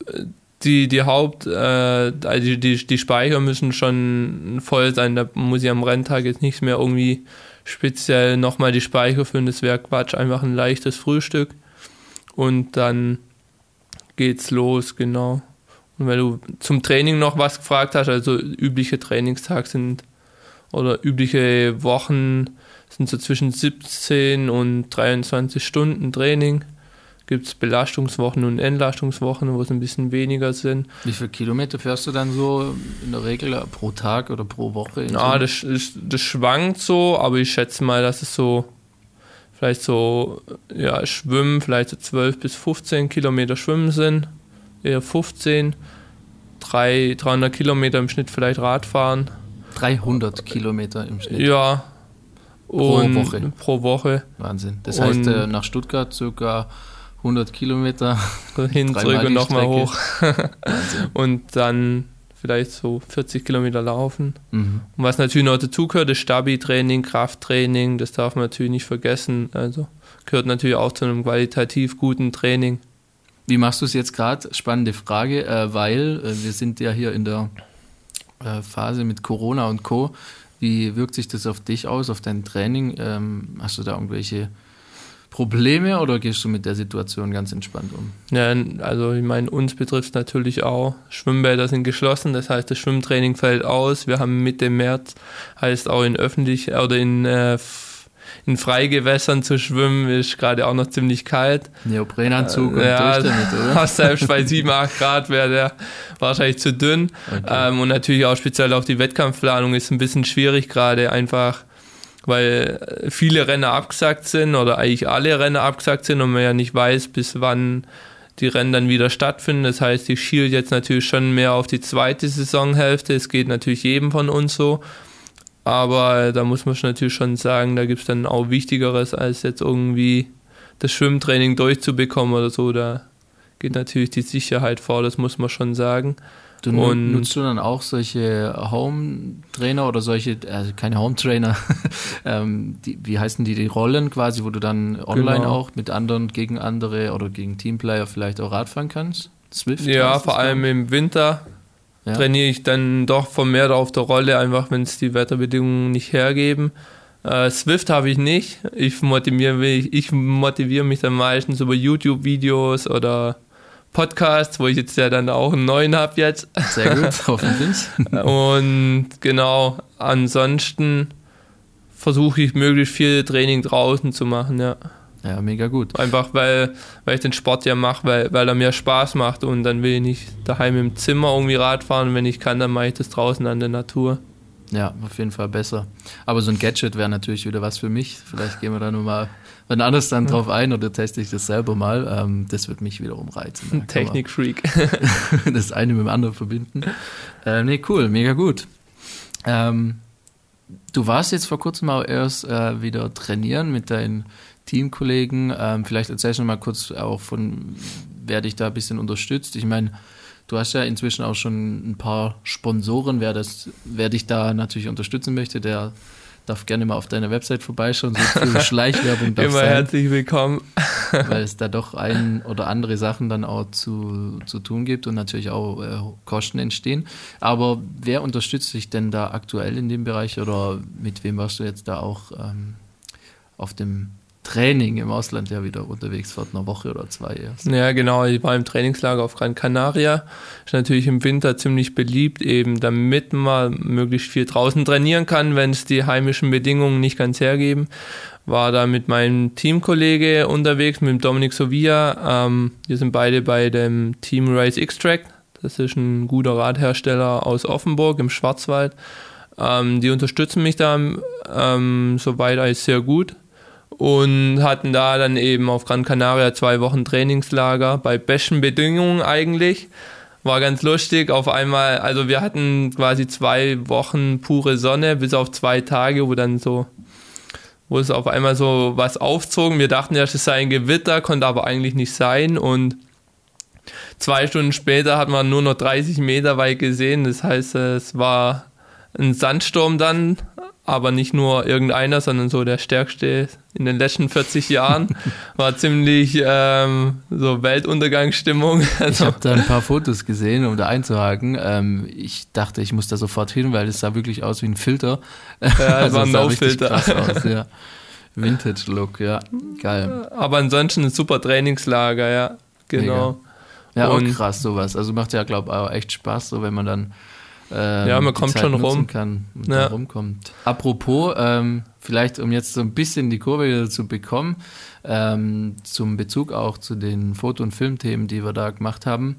[SPEAKER 2] die, die Haupt, äh, also die, die Speicher müssen schon voll sein. Da muss ich am Renntag jetzt nicht mehr irgendwie speziell nochmal die Speicher füllen. Das wäre Quatsch. Einfach ein leichtes Frühstück. Und dann geht's los, genau. Und wenn du zum Training noch was gefragt hast, also übliche Trainingstag sind oder übliche Wochen sind so zwischen 17 und 23 Stunden Training gibt es Belastungswochen und Entlastungswochen, wo es ein bisschen weniger sind.
[SPEAKER 1] Wie viele Kilometer fährst du dann so in der Regel pro Tag oder pro Woche?
[SPEAKER 2] Ja, das, das, das, schwankt so, aber ich schätze mal, dass es so vielleicht so, ja, Schwimmen, vielleicht so 12 bis 15 Kilometer Schwimmen sind, eher 15, 3, 300 Kilometer im Schnitt vielleicht Radfahren.
[SPEAKER 1] 300 Kilometer im Schnitt?
[SPEAKER 2] Ja.
[SPEAKER 1] Pro Woche.
[SPEAKER 2] Pro Woche.
[SPEAKER 1] Wahnsinn. Das heißt, äh, nach Stuttgart circa 100 Kilometer (laughs)
[SPEAKER 2] hin, zurück und nochmal hoch. (laughs) und dann vielleicht so 40 Kilometer laufen. Mhm. Und was natürlich noch dazu gehört, ist Stabi-Training, Krafttraining, das darf man natürlich nicht vergessen. Also gehört natürlich auch zu einem qualitativ guten Training.
[SPEAKER 1] Wie machst du es jetzt gerade? Spannende Frage, äh, weil äh, wir sind ja hier in der äh, Phase mit Corona und Co. Wie wirkt sich das auf dich aus, auf dein Training? Ähm, hast du da irgendwelche Probleme oder gehst du mit der Situation ganz entspannt um?
[SPEAKER 2] Ja, also ich meine, uns betrifft es natürlich auch. Schwimmbäder sind geschlossen, das heißt, das Schwimmtraining fällt aus. Wir haben Mitte März, heißt auch in öffentlich oder in, äh, in Freigewässern zu schwimmen, ist gerade auch noch ziemlich kalt.
[SPEAKER 1] Neoprenanzug äh, und ja, durch damit, (laughs)
[SPEAKER 2] oder? Selbst bei 7, 8 Grad wäre der wahrscheinlich zu dünn. Okay. Ähm, und natürlich auch speziell auf die Wettkampfplanung ist ein bisschen schwierig gerade einfach weil viele Rennen abgesagt sind oder eigentlich alle Rennen abgesagt sind und man ja nicht weiß, bis wann die Rennen dann wieder stattfinden. Das heißt, ich schiele jetzt natürlich schon mehr auf die zweite Saisonhälfte. Es geht natürlich jedem von uns so. Aber da muss man natürlich schon sagen, da gibt es dann auch Wichtigeres, als jetzt irgendwie das Schwimmtraining durchzubekommen oder so. Da geht natürlich die Sicherheit vor, das muss man schon sagen.
[SPEAKER 1] Du und nutzt du dann auch solche Home-Trainer oder solche, also keine Home-Trainer, (laughs) ähm, wie heißen die, die Rollen quasi, wo du dann online genau. auch mit anderen gegen andere oder gegen Teamplayer vielleicht auch Radfahren kannst?
[SPEAKER 2] Swift? Ja, vor allem dann? im Winter ja. trainiere ich dann doch vermehrt auf der Rolle, einfach wenn es die Wetterbedingungen nicht hergeben. Äh, Swift habe ich nicht. Ich motiviere mich, ich motiviere mich dann meistens über YouTube-Videos oder Podcasts, wo ich jetzt ja dann auch einen neuen habe jetzt.
[SPEAKER 1] Sehr gut, (laughs) hoffentlich.
[SPEAKER 2] Und genau, ansonsten versuche ich möglichst viel Training draußen zu machen, ja.
[SPEAKER 1] Ja, mega gut.
[SPEAKER 2] Einfach weil, weil ich den Sport ja mache, weil, weil er mir Spaß macht und dann will ich nicht daheim im Zimmer irgendwie Rad fahren. Wenn ich kann, dann mache ich das draußen an der Natur.
[SPEAKER 1] Ja, auf jeden Fall besser. Aber so ein Gadget wäre natürlich wieder was für mich. Vielleicht gehen wir da nochmal wann anders dann drauf ein oder teste ich das selber mal. Ähm, das wird mich wiederum reizen.
[SPEAKER 2] Technikfreak. (laughs)
[SPEAKER 1] das eine mit dem anderen verbinden. Äh, nee, cool, mega gut. Ähm, du warst jetzt vor kurzem auch erst äh, wieder trainieren mit deinen Teamkollegen. Ähm, vielleicht erzählst du mal kurz auch von, wer dich da ein bisschen unterstützt. Ich meine, Du hast ja inzwischen auch schon ein paar Sponsoren. Wer, das, wer dich da natürlich unterstützen möchte, der darf gerne mal auf deiner Website vorbeischauen. So viel (laughs) Schleichwerbung
[SPEAKER 2] darf Immer sein, herzlich willkommen. (laughs)
[SPEAKER 1] weil es da doch ein oder andere Sachen dann auch zu, zu tun gibt und natürlich auch äh, Kosten entstehen. Aber wer unterstützt dich denn da aktuell in dem Bereich oder mit wem warst du jetzt da auch ähm, auf dem Training im Ausland ja wieder unterwegs vor einer Woche oder zwei erst.
[SPEAKER 2] Ja, genau. Ich war im Trainingslager auf Gran Canaria. Ist natürlich im Winter ziemlich beliebt, eben damit man möglichst viel draußen trainieren kann, wenn es die heimischen Bedingungen nicht ganz hergeben. War da mit meinem Teamkollege unterwegs, mit dem Dominik Sovia. Ähm, wir sind beide bei dem Team Race Extract. Das ist ein guter Radhersteller aus Offenburg im Schwarzwald. Ähm, die unterstützen mich da ähm, soweit als sehr gut und hatten da dann eben auf Gran Canaria zwei Wochen Trainingslager bei besten Bedingungen eigentlich. War ganz lustig. Auf einmal, also wir hatten quasi zwei Wochen pure Sonne, bis auf zwei Tage, wo dann so, wo es auf einmal so was aufzogen. Wir dachten erst, es sei ein Gewitter, konnte aber eigentlich nicht sein. Und zwei Stunden später hat man nur noch 30 Meter weit gesehen. Das heißt, es war ein Sandsturm dann aber nicht nur irgendeiner, sondern so der stärkste in den letzten 40 Jahren. (laughs) War ziemlich ähm, so Weltuntergangsstimmung.
[SPEAKER 1] Also ich habe da ein paar Fotos gesehen, um da einzuhaken. Ähm, ich dachte, ich muss da sofort hin, weil es sah wirklich aus wie ein Filter.
[SPEAKER 2] Ja, es (laughs) also war ein No-Filter.
[SPEAKER 1] Ja. Vintage-Look, ja, geil.
[SPEAKER 2] Aber ansonsten ein super Trainingslager, ja, genau.
[SPEAKER 1] Mega. Ja, auch krass sowas. Also macht ja, glaube ich, auch echt Spaß, so wenn man dann
[SPEAKER 2] ähm, ja, man kommt schon rum.
[SPEAKER 1] Kann und ja. rumkommt. Apropos, ähm, vielleicht um jetzt so ein bisschen die Kurve wieder zu bekommen, ähm, zum Bezug auch zu den Foto- und Filmthemen, die wir da gemacht haben.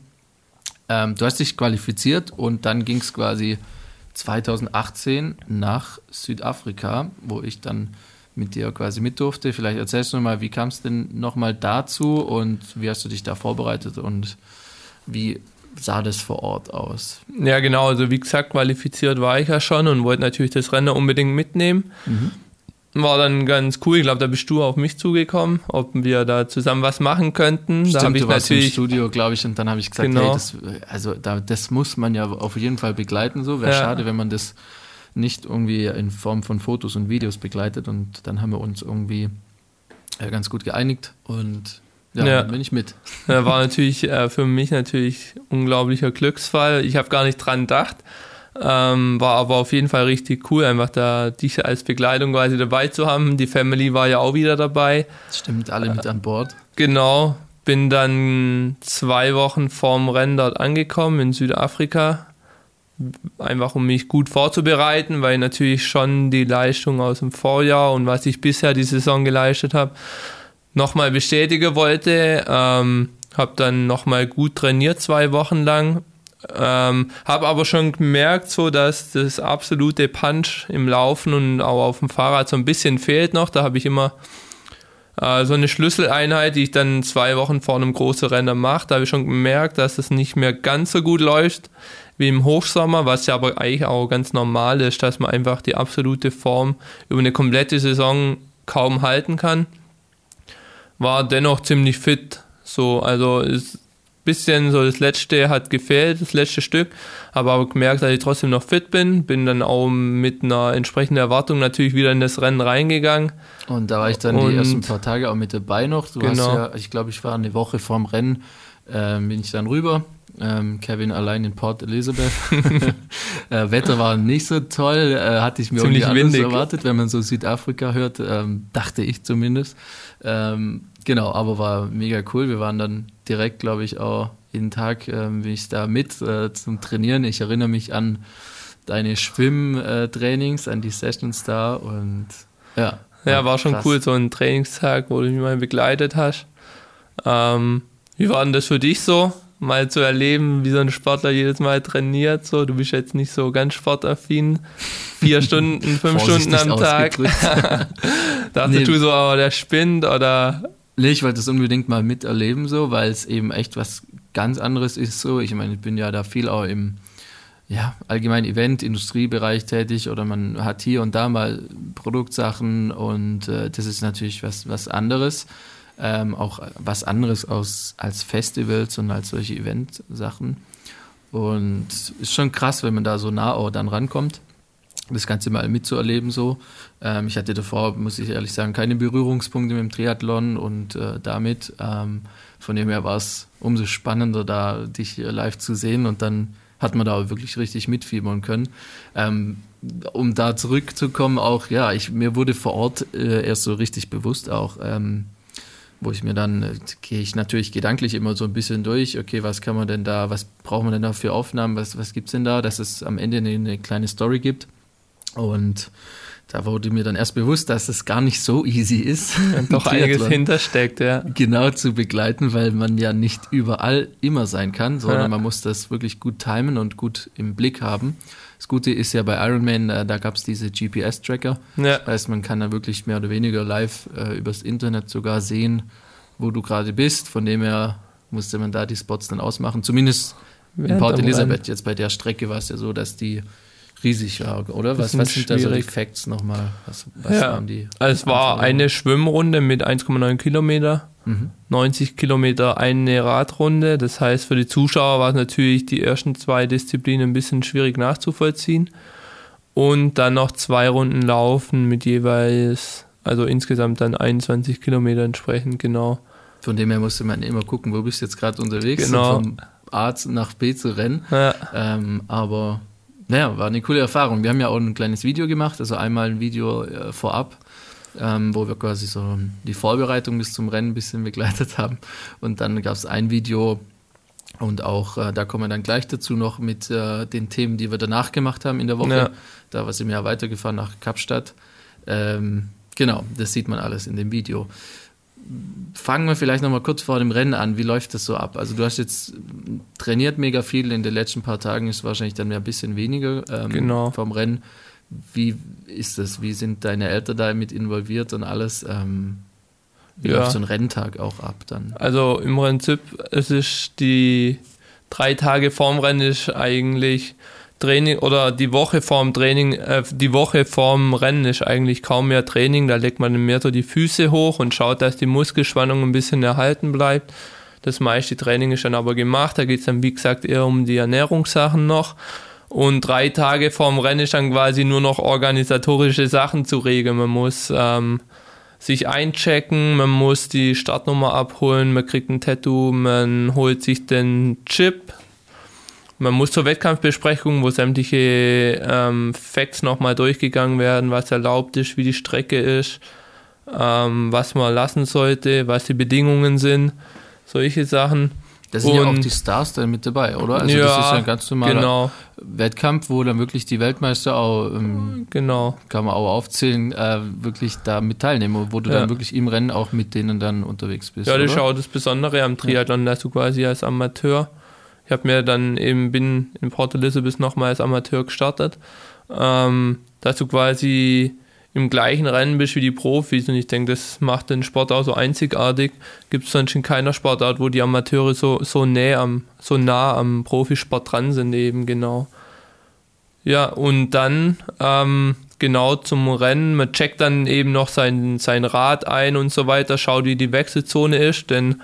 [SPEAKER 1] Ähm, du hast dich qualifiziert und dann ging es quasi 2018 nach Südafrika, wo ich dann mit dir quasi mit durfte. Vielleicht erzählst du mal, wie kam es denn nochmal dazu und wie hast du dich da vorbereitet und wie sah das vor Ort aus?
[SPEAKER 2] Ja, genau. Also wie gesagt, qualifiziert war ich ja schon und wollte natürlich das Rennen unbedingt mitnehmen. Mhm. War dann ganz cool. Ich glaube, da bist du auf mich zugekommen, ob wir da zusammen was machen könnten.
[SPEAKER 1] Stimmt,
[SPEAKER 2] da habe
[SPEAKER 1] ich natürlich im Studio, glaube ich, und dann habe ich gesagt, genau. hey, das, also da, das muss man ja auf jeden Fall begleiten. So wäre ja. schade, wenn man das nicht irgendwie in Form von Fotos und Videos begleitet. Und dann haben wir uns irgendwie äh, ganz gut geeinigt und ja, ja. bin ich mit. (laughs)
[SPEAKER 2] Ja, war natürlich äh, für mich natürlich unglaublicher Glücksfall. Ich habe gar nicht dran gedacht. Ähm, war aber auf jeden Fall richtig cool, einfach da dich als Begleitung quasi dabei zu haben. Die Family war ja auch wieder dabei.
[SPEAKER 1] Stimmt, alle mit an Bord.
[SPEAKER 2] Genau. Bin dann zwei Wochen vorm Rennen dort angekommen in Südafrika. Einfach um mich gut vorzubereiten, weil natürlich schon die Leistung aus dem Vorjahr und was ich bisher die Saison geleistet habe, nochmal bestätigen wollte. Ähm, habe dann nochmal gut trainiert zwei Wochen lang. Ähm, habe aber schon gemerkt, so dass das absolute Punch im Laufen und auch auf dem Fahrrad so ein bisschen fehlt noch. Da habe ich immer äh, so eine Schlüsseleinheit, die ich dann zwei Wochen vor einem großen Rennen mache. Da habe ich schon gemerkt, dass es nicht mehr ganz so gut läuft wie im Hochsommer, was ja aber eigentlich auch ganz normal ist, dass man einfach die absolute Form über eine komplette Saison kaum halten kann war dennoch ziemlich fit. So, also ist bisschen so das letzte hat gefehlt, das letzte Stück, aber auch gemerkt, dass ich trotzdem noch fit bin, bin dann auch mit einer entsprechenden Erwartung natürlich wieder in das Rennen reingegangen.
[SPEAKER 1] Und da war ich dann Und die ersten paar Tage auch mit dabei noch. Du genau. hast ja, ich glaube, ich war eine Woche vorm Rennen, äh, bin ich dann rüber. Ähm, Kevin allein in Port Elizabeth. (laughs) äh, Wetter war nicht so toll, äh, hatte ich mir Ziemlich irgendwie anders windig. erwartet, wenn man so Südafrika hört, ähm, dachte ich zumindest. Ähm, genau, aber war mega cool. Wir waren dann direkt, glaube ich, auch jeden Tag ähm, bin ich da mit äh, zum Trainieren. Ich erinnere mich an deine Schwimmtrainings, an die Sessions da und ja.
[SPEAKER 2] Ja, war schon krass. cool, so ein Trainingstag, wo du mich mal begleitet hast. Ähm, wie war denn das für dich so? Mal zu erleben, wie so ein Sportler jedes Mal trainiert. So, du bist jetzt nicht so ganz sportaffin. Vier (laughs) Stunden, fünf Stunden am Tag. (laughs) Dachte nee. du so, aber der spinnt oder.
[SPEAKER 1] Nee, ich wollte das unbedingt mal miterleben, so, weil es eben echt was ganz anderes ist. So, ich meine, ich bin ja da viel auch im ja, allgemein Event, Industriebereich tätig oder man hat hier und da mal Produktsachen und äh, das ist natürlich was, was anderes ähm, auch was anderes aus, als Festivals und als solche Eventsachen. Und ist schon krass, wenn man da so nah auch dann rankommt, das Ganze mal mitzuerleben so. Ähm, ich hatte davor, muss ich ehrlich sagen, keine Berührungspunkte mit dem Triathlon und äh, damit. Ähm, von dem her war es umso spannender, da dich live zu sehen und dann hat man da wirklich richtig mitfiebern können. Ähm, um da zurückzukommen, auch ja, ich, mir wurde vor Ort äh, erst so richtig bewusst auch, ähm, wo ich mir dann, äh, gehe ich natürlich gedanklich immer so ein bisschen durch, okay, was kann man denn da, was braucht man denn da für Aufnahmen, was, was gibt es denn da, dass es am Ende eine, eine kleine Story gibt. Und da wurde mir dann erst bewusst, dass es gar nicht so easy ist. (laughs)
[SPEAKER 2] Und doch (laughs) einiges hintersteckt, ja.
[SPEAKER 1] Genau zu begleiten, weil man ja nicht überall immer sein kann, sondern ja. man muss das wirklich gut timen und gut im Blick haben. Das Gute ist ja bei Ironman, äh, da gab es diese GPS-Tracker. Ja. Das heißt, man kann da wirklich mehr oder weniger live äh, übers Internet sogar sehen, wo du gerade bist. Von dem her musste man da die Spots dann ausmachen. Zumindest in Port Elizabeth. Jetzt bei der Strecke war es ja so, dass die riesig war, oder? Was, was sind da so die Facts nochmal? Was, was
[SPEAKER 2] ja. waren die? Also es war eine Schwimmrunde mit 1,9 Kilometer, mhm. 90 Kilometer eine Radrunde. Das heißt, für die Zuschauer war es natürlich die ersten zwei Disziplinen ein bisschen schwierig nachzuvollziehen. Und dann noch zwei Runden laufen mit jeweils, also insgesamt dann 21 Kilometer entsprechend, genau.
[SPEAKER 1] Von dem her musste man immer gucken, wo bist du jetzt gerade unterwegs, genau. vom A nach B zu rennen. Ja. Ähm, aber naja, war eine coole Erfahrung. Wir haben ja auch ein kleines Video gemacht, also einmal ein Video äh, vorab, ähm, wo wir quasi so die Vorbereitung bis zum Rennen ein bisschen (laughs) begleitet haben. Und dann gab es ein Video und auch, äh, da kommen wir dann gleich dazu noch mit äh, den Themen, die wir danach gemacht haben in der Woche. Ja. Da war sie mir ja weitergefahren nach Kapstadt. Ähm, genau, das sieht man alles in dem Video fangen wir vielleicht nochmal kurz vor dem Rennen an. Wie läuft das so ab? Also du hast jetzt trainiert mega viel, in den letzten paar Tagen ist wahrscheinlich dann mehr ein bisschen weniger ähm, genau. vom Rennen. Wie ist das? Wie sind deine Eltern da mit involviert und alles? Ähm, wie ja. läuft so ein Renntag auch ab dann?
[SPEAKER 2] Also im Prinzip, es ist die drei Tage vorm Rennen ist eigentlich Training oder die Woche vorm Training, äh, die Woche vorm Rennen ist eigentlich kaum mehr Training. Da legt man mehr so die Füße hoch und schaut, dass die Muskelspannung ein bisschen erhalten bleibt. Das meiste Training ist dann aber gemacht. Da geht es dann, wie gesagt, eher um die Ernährungssachen noch. Und drei Tage vorm Rennen ist dann quasi nur noch organisatorische Sachen zu regeln. Man muss ähm, sich einchecken, man muss die Startnummer abholen, man kriegt ein Tattoo, man holt sich den Chip, man muss zur Wettkampfbesprechung, wo sämtliche ähm, Facts nochmal durchgegangen werden, was erlaubt ist, wie die Strecke ist, ähm, was man lassen sollte, was die Bedingungen sind, solche Sachen.
[SPEAKER 1] Da sind und, ja auch die Stars dann mit dabei, oder? Also
[SPEAKER 2] ja,
[SPEAKER 1] das
[SPEAKER 2] ist ja ein ganz normaler genau.
[SPEAKER 1] Wettkampf, wo dann wirklich die Weltmeister auch, ähm, genau. kann man auch aufzählen, äh, wirklich da mit teilnehmen, wo du ja. dann wirklich im Rennen auch mit denen dann unterwegs bist.
[SPEAKER 2] Ja, das ist auch das Besondere am Triathlon, dass du quasi als Amateur ich habe mir dann eben, bin in Port Elizabeth nochmal als Amateur gestartet, ähm, dass du quasi im gleichen Rennen bist wie die Profis und ich denke, das macht den Sport auch so einzigartig. Gibt es sonst in keiner Sportart, wo die Amateure so, so, näher am, so nah am Profisport dran sind eben, genau. Ja, und dann ähm, genau zum Rennen, man checkt dann eben noch sein, sein Rad ein und so weiter, schaut, wie die Wechselzone ist, denn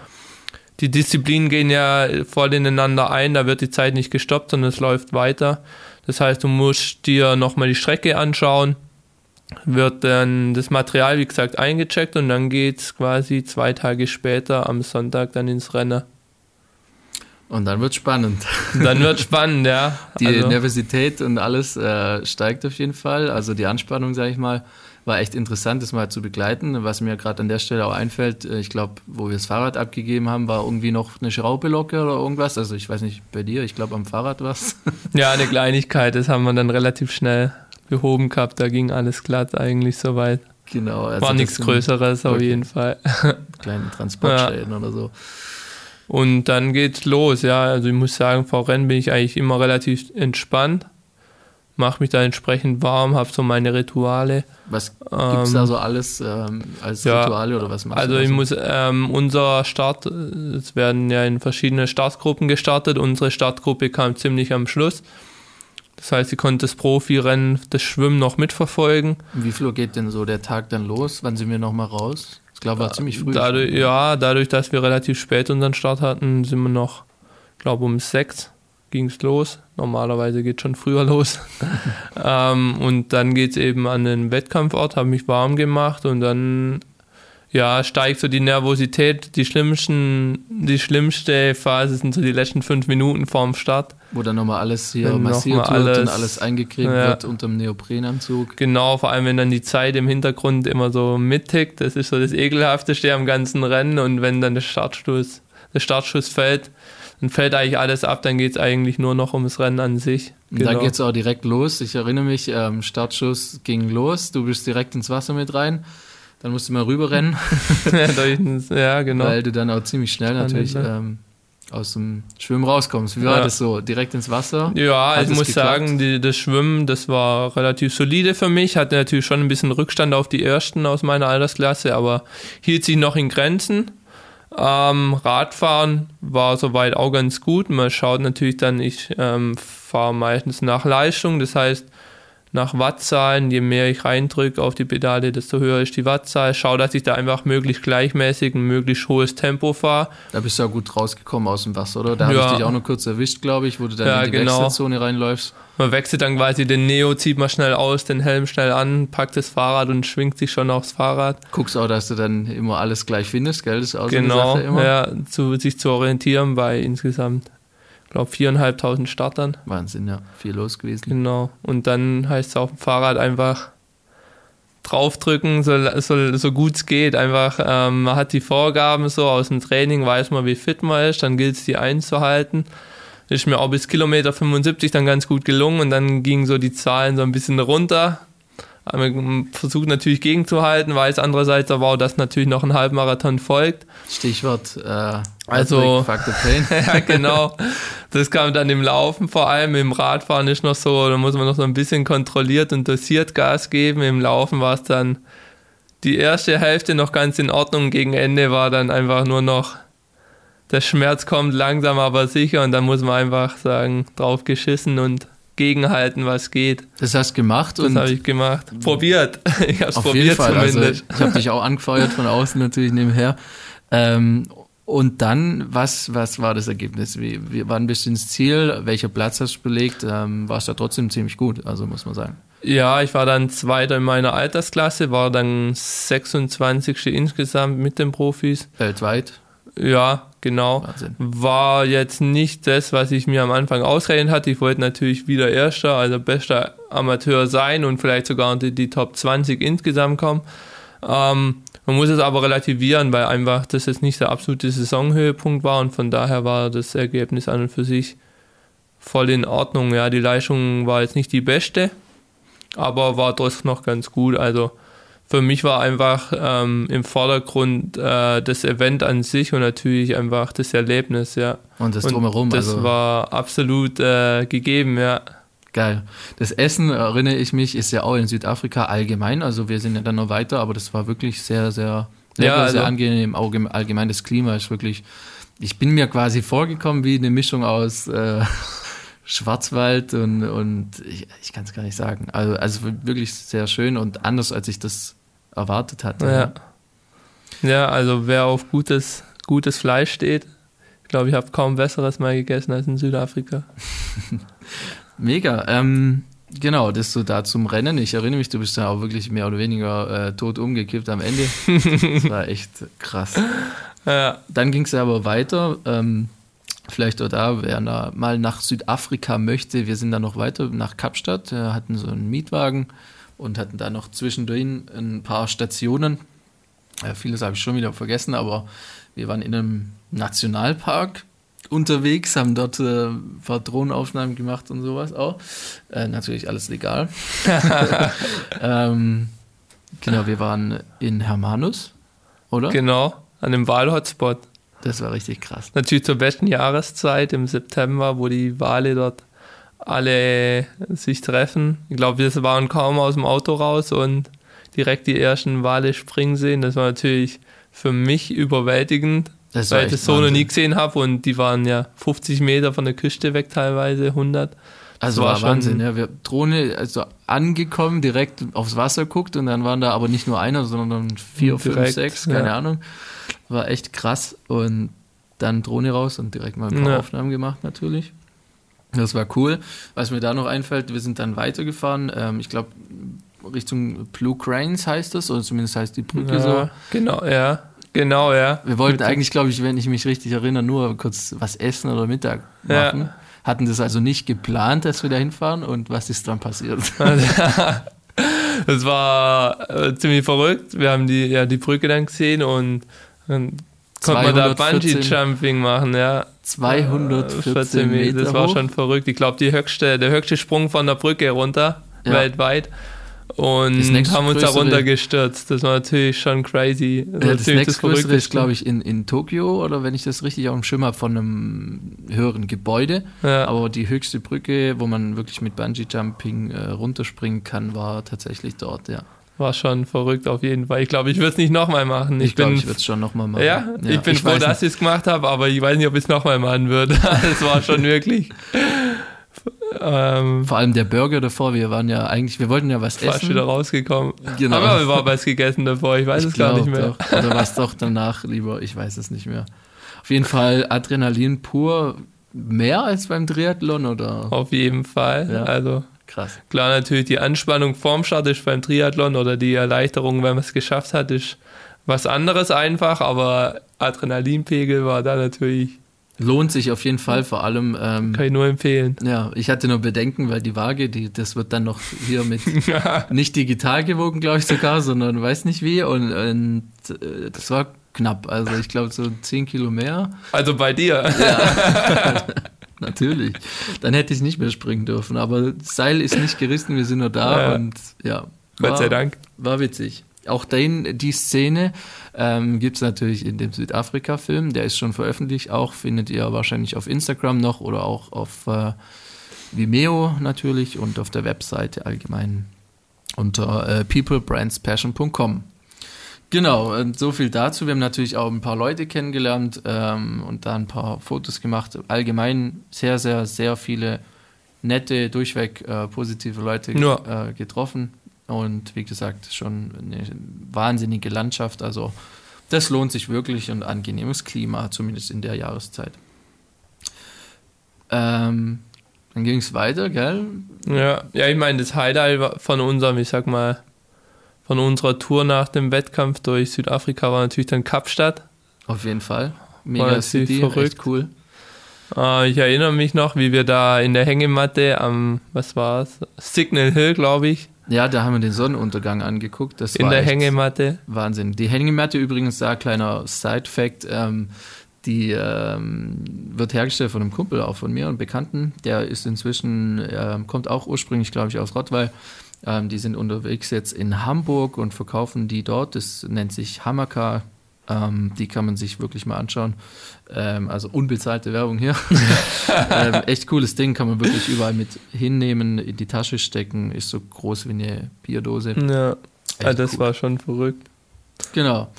[SPEAKER 2] die Disziplinen gehen ja voll ineinander ein, da wird die Zeit nicht gestoppt, sondern es läuft weiter. Das heißt, du musst dir nochmal die Strecke anschauen, wird dann das Material, wie gesagt, eingecheckt und dann geht es quasi zwei Tage später am Sonntag dann ins Rennen.
[SPEAKER 1] Und dann wird spannend.
[SPEAKER 2] Dann wird spannend, ja.
[SPEAKER 1] Die also. Nervosität und alles äh, steigt auf jeden Fall. Also die Anspannung, sage ich mal war echt interessant, das mal zu begleiten. Was mir gerade an der Stelle auch einfällt, äh, ich glaube, wo wir das Fahrrad abgegeben haben, war irgendwie noch eine Schraube locker oder irgendwas. Also ich weiß nicht, bei dir, ich glaube am Fahrrad was. (laughs)
[SPEAKER 2] Ja, eine Kleinigkeit, das haben wir dann relativ schnell behoben gehabt, da ging alles glatt eigentlich soweit.
[SPEAKER 1] Genau.
[SPEAKER 2] Also war nichts Größeres auf jeden Fall. (laughs)
[SPEAKER 1] Kleine Transportschäden ja. oder so.
[SPEAKER 2] Und dann geht's los, ja. Also ich muss sagen, vor Rennen bin ich eigentlich immer relativ entspannt mache mich da entsprechend warm, habe so meine Rituale.
[SPEAKER 1] Was gibt es ähm, da so alles ähm, als ja, Rituale oder was
[SPEAKER 2] machst also du? Also ich muss, ähm, unser Start, es werden ja in verschiedene Startgruppen gestartet. Unsere Startgruppe kam ziemlich am Schluss. Das heißt, sie konnte das Profirennen, das Schwimmen noch mitverfolgen.
[SPEAKER 1] Wie viel Uhr geht denn so der Tag dann los? Wann sind wir nochmal raus? Ich glaube, war ziemlich früh.
[SPEAKER 2] Dadurch, ja, dadurch, dass wir relativ spät unseren Start hatten, sind wir noch, glaube um sechs ging es los. Normalerweise geht schon früher los. (laughs) ähm, und dann geht es eben an den Wettkampfort, habe mich warm gemacht und dann ja, steigt so die Nervosität. Die schlimmsten, die schlimmste Phase sind so die letzten fünf Minuten vorm Start.
[SPEAKER 1] Wo dann nochmal alles hier wenn massiert wird alles, und alles eingekriegt ja. wird unter dem Neoprenanzug.
[SPEAKER 2] Genau, vor allem wenn dann die Zeit im Hintergrund immer so mittickt. Das ist so das Ekelhafteste am ganzen Rennen. Und wenn dann der Startschuss, der Startschuss fällt, dann fällt eigentlich alles ab, dann geht es eigentlich nur noch ums Rennen an sich.
[SPEAKER 1] Genau. dann geht es auch direkt los. Ich erinnere mich, ähm, Startschuss ging los, du bist direkt ins Wasser mit rein. Dann musst du mal rüberrennen. (laughs)
[SPEAKER 2] ja, genau.
[SPEAKER 1] Weil du dann auch ziemlich schnell natürlich ähm, aus dem Schwimmen rauskommst. Wie war ja. das so? Direkt ins Wasser?
[SPEAKER 2] Ja, Hat ich muss geklappt? sagen, die, das Schwimmen, das war relativ solide für mich. Hatte natürlich schon ein bisschen Rückstand auf die ersten aus meiner Altersklasse, aber hielt sich noch in Grenzen. Ähm, Radfahren war soweit auch ganz gut. Man schaut natürlich dann, ich ähm, fahre meistens nach Leistung. Das heißt, nach Wattzahlen. Je mehr ich reindrücke auf die Pedale, desto höher ist die Wattzahl. Schau, dass ich da einfach möglichst gleichmäßig ein möglichst hohes Tempo fahre.
[SPEAKER 1] Da bist du ja gut rausgekommen aus dem Wasser, oder? Da ja. habe ich dich auch noch kurz erwischt, glaube ich, wo du dann ja, in die genau. Wechselzone reinläufst.
[SPEAKER 2] Man wechselt dann quasi den Neo, zieht man schnell aus, den Helm schnell an, packt das Fahrrad und schwingt sich schon aufs Fahrrad.
[SPEAKER 1] Guckst auch, dass du dann immer alles gleich findest, gell? Das ist
[SPEAKER 2] auch genau, so eine Sache immer. Ja, zu, sich zu orientieren bei insgesamt glaube, viereinhalbtausend Startern.
[SPEAKER 1] Wahnsinn, ja. Viel los gewesen.
[SPEAKER 2] Genau. Und dann heißt es auf dem Fahrrad einfach draufdrücken, so, so, so gut es geht. Einfach, ähm, man hat die Vorgaben so aus dem Training, weiß man, wie fit man ist, dann gilt es, die einzuhalten. Ist mir auch bis Kilometer 75 dann ganz gut gelungen und dann gingen so die Zahlen so ein bisschen runter. Man versucht natürlich gegenzuhalten, weiß andererseits aber auch, dass natürlich noch ein Halbmarathon folgt.
[SPEAKER 1] Stichwort äh,
[SPEAKER 2] also, (laughs) (laughs) ja, genau. Das kam dann im Laufen vor allem. Im Radfahren ist noch so, da muss man noch so ein bisschen kontrolliert und dosiert Gas geben. Im Laufen war es dann die erste Hälfte noch ganz in Ordnung. Gegen Ende war dann einfach nur noch, der Schmerz kommt langsam aber sicher und dann muss man einfach sagen, drauf geschissen und gegenhalten, was geht.
[SPEAKER 1] Das hast du gemacht
[SPEAKER 2] das habe ich gemacht. Probiert. (laughs) Ich habe es
[SPEAKER 1] probiert jeden Fall. Also, zumindest. Also, ich habe dich auch angefeuert von außen natürlich nebenher. Ähm, und dann, was, was war das Ergebnis? Wie, wie, wann bist du ins Ziel? Welcher Platz hast du belegt? Ähm, warst du trotzdem ziemlich gut, also muss man sagen.
[SPEAKER 2] Ja, ich war dann Zweiter in meiner Altersklasse, war dann 26. insgesamt mit den Profis.
[SPEAKER 1] Weltweit?
[SPEAKER 2] Ja, genau. Wahnsinn. War jetzt nicht das, was ich mir am Anfang ausrechnet hatte. Ich wollte natürlich wieder Erster, also bester Amateur sein und vielleicht sogar unter die Top 20 insgesamt kommen. Ähm, man muss es aber relativieren, weil einfach das jetzt nicht der absolute Saisonhöhepunkt war und von daher war das Ergebnis an und für sich voll in Ordnung. Ja, die Leistung war jetzt nicht die beste, aber war trotzdem noch ganz gut. Also für mich war einfach ähm, im Vordergrund äh, das Event an sich und natürlich einfach das Erlebnis, ja.
[SPEAKER 1] Und das drumherum. Und
[SPEAKER 2] das also war absolut äh, gegeben, ja.
[SPEAKER 1] Geil. Das Essen, erinnere ich mich, ist ja auch in Südafrika allgemein. Also wir sind ja dann noch weiter, aber das war wirklich sehr, sehr lecker, ja, also sehr angenehm. Allgemein das Klima ist wirklich. Ich bin mir quasi vorgekommen wie eine Mischung aus äh, (laughs) Schwarzwald und, und ich, ich kann es gar nicht sagen. Also, also wirklich sehr schön und anders, als ich das erwartet hatte.
[SPEAKER 2] Ja, ja also wer auf gutes, gutes Fleisch steht, ich glaube, ich habe kaum besseres mal gegessen als in Südafrika. (laughs)
[SPEAKER 1] Mega. Ähm, genau, das so da zum Rennen. Ich erinnere mich, du bist da auch wirklich mehr oder weniger äh, tot umgekippt am Ende. (laughs) das war echt krass. Ja. Dann ging es aber weiter. Ähm, vielleicht auch da, wer da mal nach Südafrika möchte, wir sind da noch weiter nach Kapstadt, wir hatten so einen Mietwagen und hatten da noch zwischendurch ein paar Stationen. Ja, vieles habe ich schon wieder vergessen, aber wir waren in einem Nationalpark unterwegs, haben dort äh, ein paar Drohnenaufnahmen gemacht und sowas auch. Äh, natürlich alles legal. (laughs) (laughs) ähm, genau, wir waren in Hermanus, oder?
[SPEAKER 2] Genau, an dem Wahlhotspot.
[SPEAKER 1] Das war richtig krass.
[SPEAKER 2] Natürlich zur besten Jahreszeit im September, wo die Wale dort alle sich treffen. Ich glaube, wir waren kaum aus dem Auto raus und direkt die ersten Wale springen sehen. Das war natürlich für mich überwältigend. Das weil ich das so Wahnsinn. noch nie gesehen habe und die waren ja 50 Meter von der Küste weg teilweise, 100.
[SPEAKER 1] Also war, war Wahnsinn, ja. Wir Drohne, also angekommen, direkt aufs Wasser guckt und dann waren da aber nicht nur einer, sondern vier, direkt, fünf, sechs, keine ja. Ahnung. War echt krass und dann Drohne raus und direkt mal ein paar ja. Aufnahmen gemacht natürlich. Das war cool. Was mir da noch einfällt, wir sind dann weitergefahren. Ähm, ich glaube, Richtung Blue Cranes heißt das, oder zumindest heißt die Brücke
[SPEAKER 2] ja,
[SPEAKER 1] so.
[SPEAKER 2] Genau, ja. Genau, ja.
[SPEAKER 1] Wir wollten eigentlich, glaube ich, wenn ich mich richtig erinnere, nur kurz was essen oder Mittag machen. Ja. Hatten das also nicht geplant, dass wir da hinfahren und was ist dann passiert? (laughs)
[SPEAKER 2] das war äh, ziemlich verrückt. Wir haben die, ja, die Brücke dann gesehen und dann konnte man da Bungee-Jumping machen, ja.
[SPEAKER 1] 214 Meter.
[SPEAKER 2] Das war schon verrückt. Ich glaube, der höchste Sprung von der Brücke runter, ja. weltweit und haben uns da runtergestürzt. Das war natürlich schon crazy.
[SPEAKER 1] Das, ja, das nächstgrößere ist, glaube ich, in, in Tokio oder wenn ich das richtig auf dem Schirm habe, von einem höheren Gebäude. Ja. Aber die höchste Brücke, wo man wirklich mit Bungee-Jumping äh, runterspringen kann, war tatsächlich dort, ja.
[SPEAKER 2] War schon verrückt auf jeden Fall. Ich glaube, ich würde es nicht nochmal machen.
[SPEAKER 1] Ich, ich glaube, ich würde es schon nochmal machen.
[SPEAKER 2] Ja, ja ich bin ich froh, dass ich es gemacht habe, aber ich weiß nicht, ob ich es nochmal machen würde. (laughs) das war schon wirklich (laughs)
[SPEAKER 1] ähm, Vor allem der Burger davor, wir waren ja eigentlich, wir wollten ja was
[SPEAKER 2] essen. Fast wieder rausgekommen. Genau. Aber wir waren was gegessen davor, ich weiß ich es gar nicht mehr.
[SPEAKER 1] Doch. Oder was doch danach lieber, ich weiß es nicht mehr. Auf jeden Fall Adrenalin pur, mehr als beim Triathlon, oder?
[SPEAKER 2] Auf jeden Fall. Ja. Also krass. Klar, natürlich die Anspannung vorm Start ist beim Triathlon oder die Erleichterung, wenn man es geschafft hat, ist was anderes einfach, aber Adrenalinpegel war da natürlich
[SPEAKER 1] Lohnt sich auf jeden Fall, vor allem.
[SPEAKER 2] Ähm, Kann ich nur empfehlen.
[SPEAKER 1] Ja, ich hatte nur Bedenken, weil die Waage, die, das wird dann noch hier mit (laughs) nicht digital gewogen, glaube ich sogar, sondern weiß nicht wie. Und, und äh, das war knapp. Also ich glaube so 10 Kilo mehr.
[SPEAKER 2] Also bei dir.
[SPEAKER 1] Ja. (laughs) (laughs) Natürlich. Dann hätte ich nicht mehr springen dürfen. Aber das Seil ist nicht gerissen, wir sind nur da ja. und ja.
[SPEAKER 2] Gott sei Dank.
[SPEAKER 1] War witzig. Auch den, die Szene ähm, gibt es natürlich in dem Südafrika-Film. Der ist schon veröffentlicht. Auch findet ihr wahrscheinlich auf Instagram noch oder auch auf äh, Vimeo natürlich und auf der Webseite allgemein unter äh, peoplebrandspassion.com. Genau, und so viel dazu. Wir haben natürlich auch ein paar Leute kennengelernt ähm, und da ein paar Fotos gemacht. Allgemein sehr, sehr, sehr viele nette, durchweg äh, positive Leute ja. äh, getroffen. Und wie gesagt, schon eine wahnsinnige Landschaft. Also das lohnt sich wirklich und angenehmes Klima, zumindest in der Jahreszeit. Ähm, dann ging es weiter, gell?
[SPEAKER 2] Ja, ja, ich meine, das Highlight von unserem, ich sag mal, von unserer Tour nach dem Wettkampf durch Südafrika war natürlich dann Kapstadt.
[SPEAKER 1] Auf jeden Fall. Mega City, verrückt. echt cool.
[SPEAKER 2] Uh, ich erinnere mich noch, wie wir da in der Hängematte am, was war's? Signal Hill, glaube ich,
[SPEAKER 1] ja, da haben wir den Sonnenuntergang angeguckt. Das
[SPEAKER 2] In der Hängematte.
[SPEAKER 1] Wahnsinn. Die Hängematte übrigens, da kleiner Side-Fact, ähm, die ähm, wird hergestellt von einem Kumpel, auch von mir, einem Bekannten. Der ist inzwischen, äh, kommt auch ursprünglich, glaube ich, aus Rottweil. Ähm, die sind unterwegs jetzt in Hamburg und verkaufen die dort. Das nennt sich Hamaka ähm, die kann man sich wirklich mal anschauen. Ähm, also unbezahlte Werbung hier. (laughs) ähm, echt cooles Ding, kann man wirklich überall mit hinnehmen, in die Tasche stecken, ist so groß wie eine Bierdose.
[SPEAKER 2] Ja, ja das cool. war schon verrückt.
[SPEAKER 1] Genau.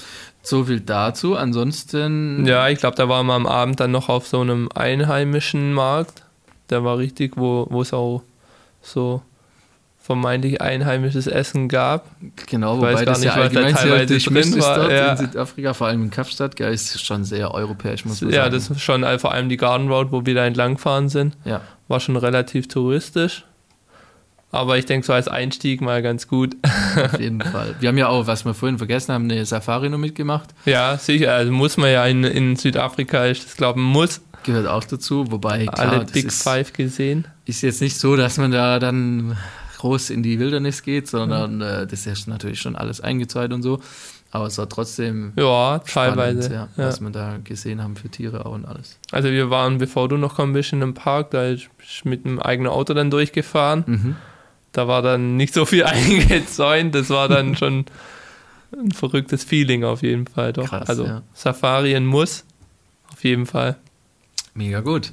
[SPEAKER 1] So viel dazu. Ansonsten.
[SPEAKER 2] Ja, ich glaube, da waren wir am Abend dann noch auf so einem einheimischen Markt. Der war richtig, wo es auch so vermeintlich einheimisches Essen gab.
[SPEAKER 1] Genau, wobei das nicht, ja allgemein sehr durchmischt ist dort ja. in Südafrika, vor allem in Kapstadt, gell, ist schon sehr europäisch, muss man
[SPEAKER 2] ja,
[SPEAKER 1] sagen.
[SPEAKER 2] Ja, das ist schon äh, vor allem die Garden Road, wo wir da entlangfahren sind, ja. war schon relativ touristisch. Aber ich denke, so als Einstieg mal ganz gut.
[SPEAKER 1] Auf jeden (laughs) Fall. Wir haben ja auch, was wir vorhin vergessen haben, eine Safari noch mitgemacht.
[SPEAKER 2] Ja, sicher. Also muss man ja in, in Südafrika, ich glaube, muss.
[SPEAKER 1] Gehört auch dazu, wobei
[SPEAKER 2] klar, alle Big Five gesehen.
[SPEAKER 1] Ist jetzt nicht so, dass man da dann groß in die Wildernis geht, sondern mhm. äh, das ist natürlich schon alles eingezäunt und so. Aber es war trotzdem
[SPEAKER 2] ja, teilweise,
[SPEAKER 1] spannend, ja, ja. was wir da gesehen haben für Tiere auch und alles.
[SPEAKER 2] Also wir waren, bevor du noch kommst, in einem Park, da ist mit einem eigenen Auto dann durchgefahren. Mhm. Da war dann nicht so viel (laughs) eingezäunt, das war dann (laughs) schon ein verrücktes Feeling auf jeden Fall. Doch. Krass, also ja. Safari muss, auf jeden Fall.
[SPEAKER 1] Mega gut.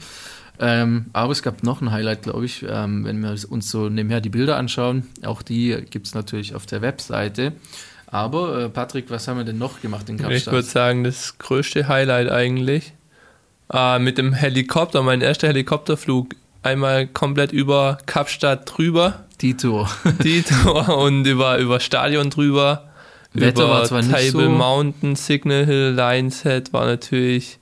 [SPEAKER 1] Ähm, aber es gab noch ein Highlight, glaube ich, ähm, wenn wir uns so nebenher die Bilder anschauen. Auch die gibt es natürlich auf der Webseite. Aber äh, Patrick, was haben wir denn noch gemacht in Kapstadt?
[SPEAKER 2] Ich würde sagen, das größte Highlight eigentlich. Äh, mit dem Helikopter, mein erster Helikopterflug, einmal komplett über Kapstadt drüber.
[SPEAKER 1] Die Tour. (laughs)
[SPEAKER 2] Die Tour und über, über Stadion drüber.
[SPEAKER 1] Wetter über war zwar Table nicht so.
[SPEAKER 2] Mountain, Signal Hill, Lionshead war natürlich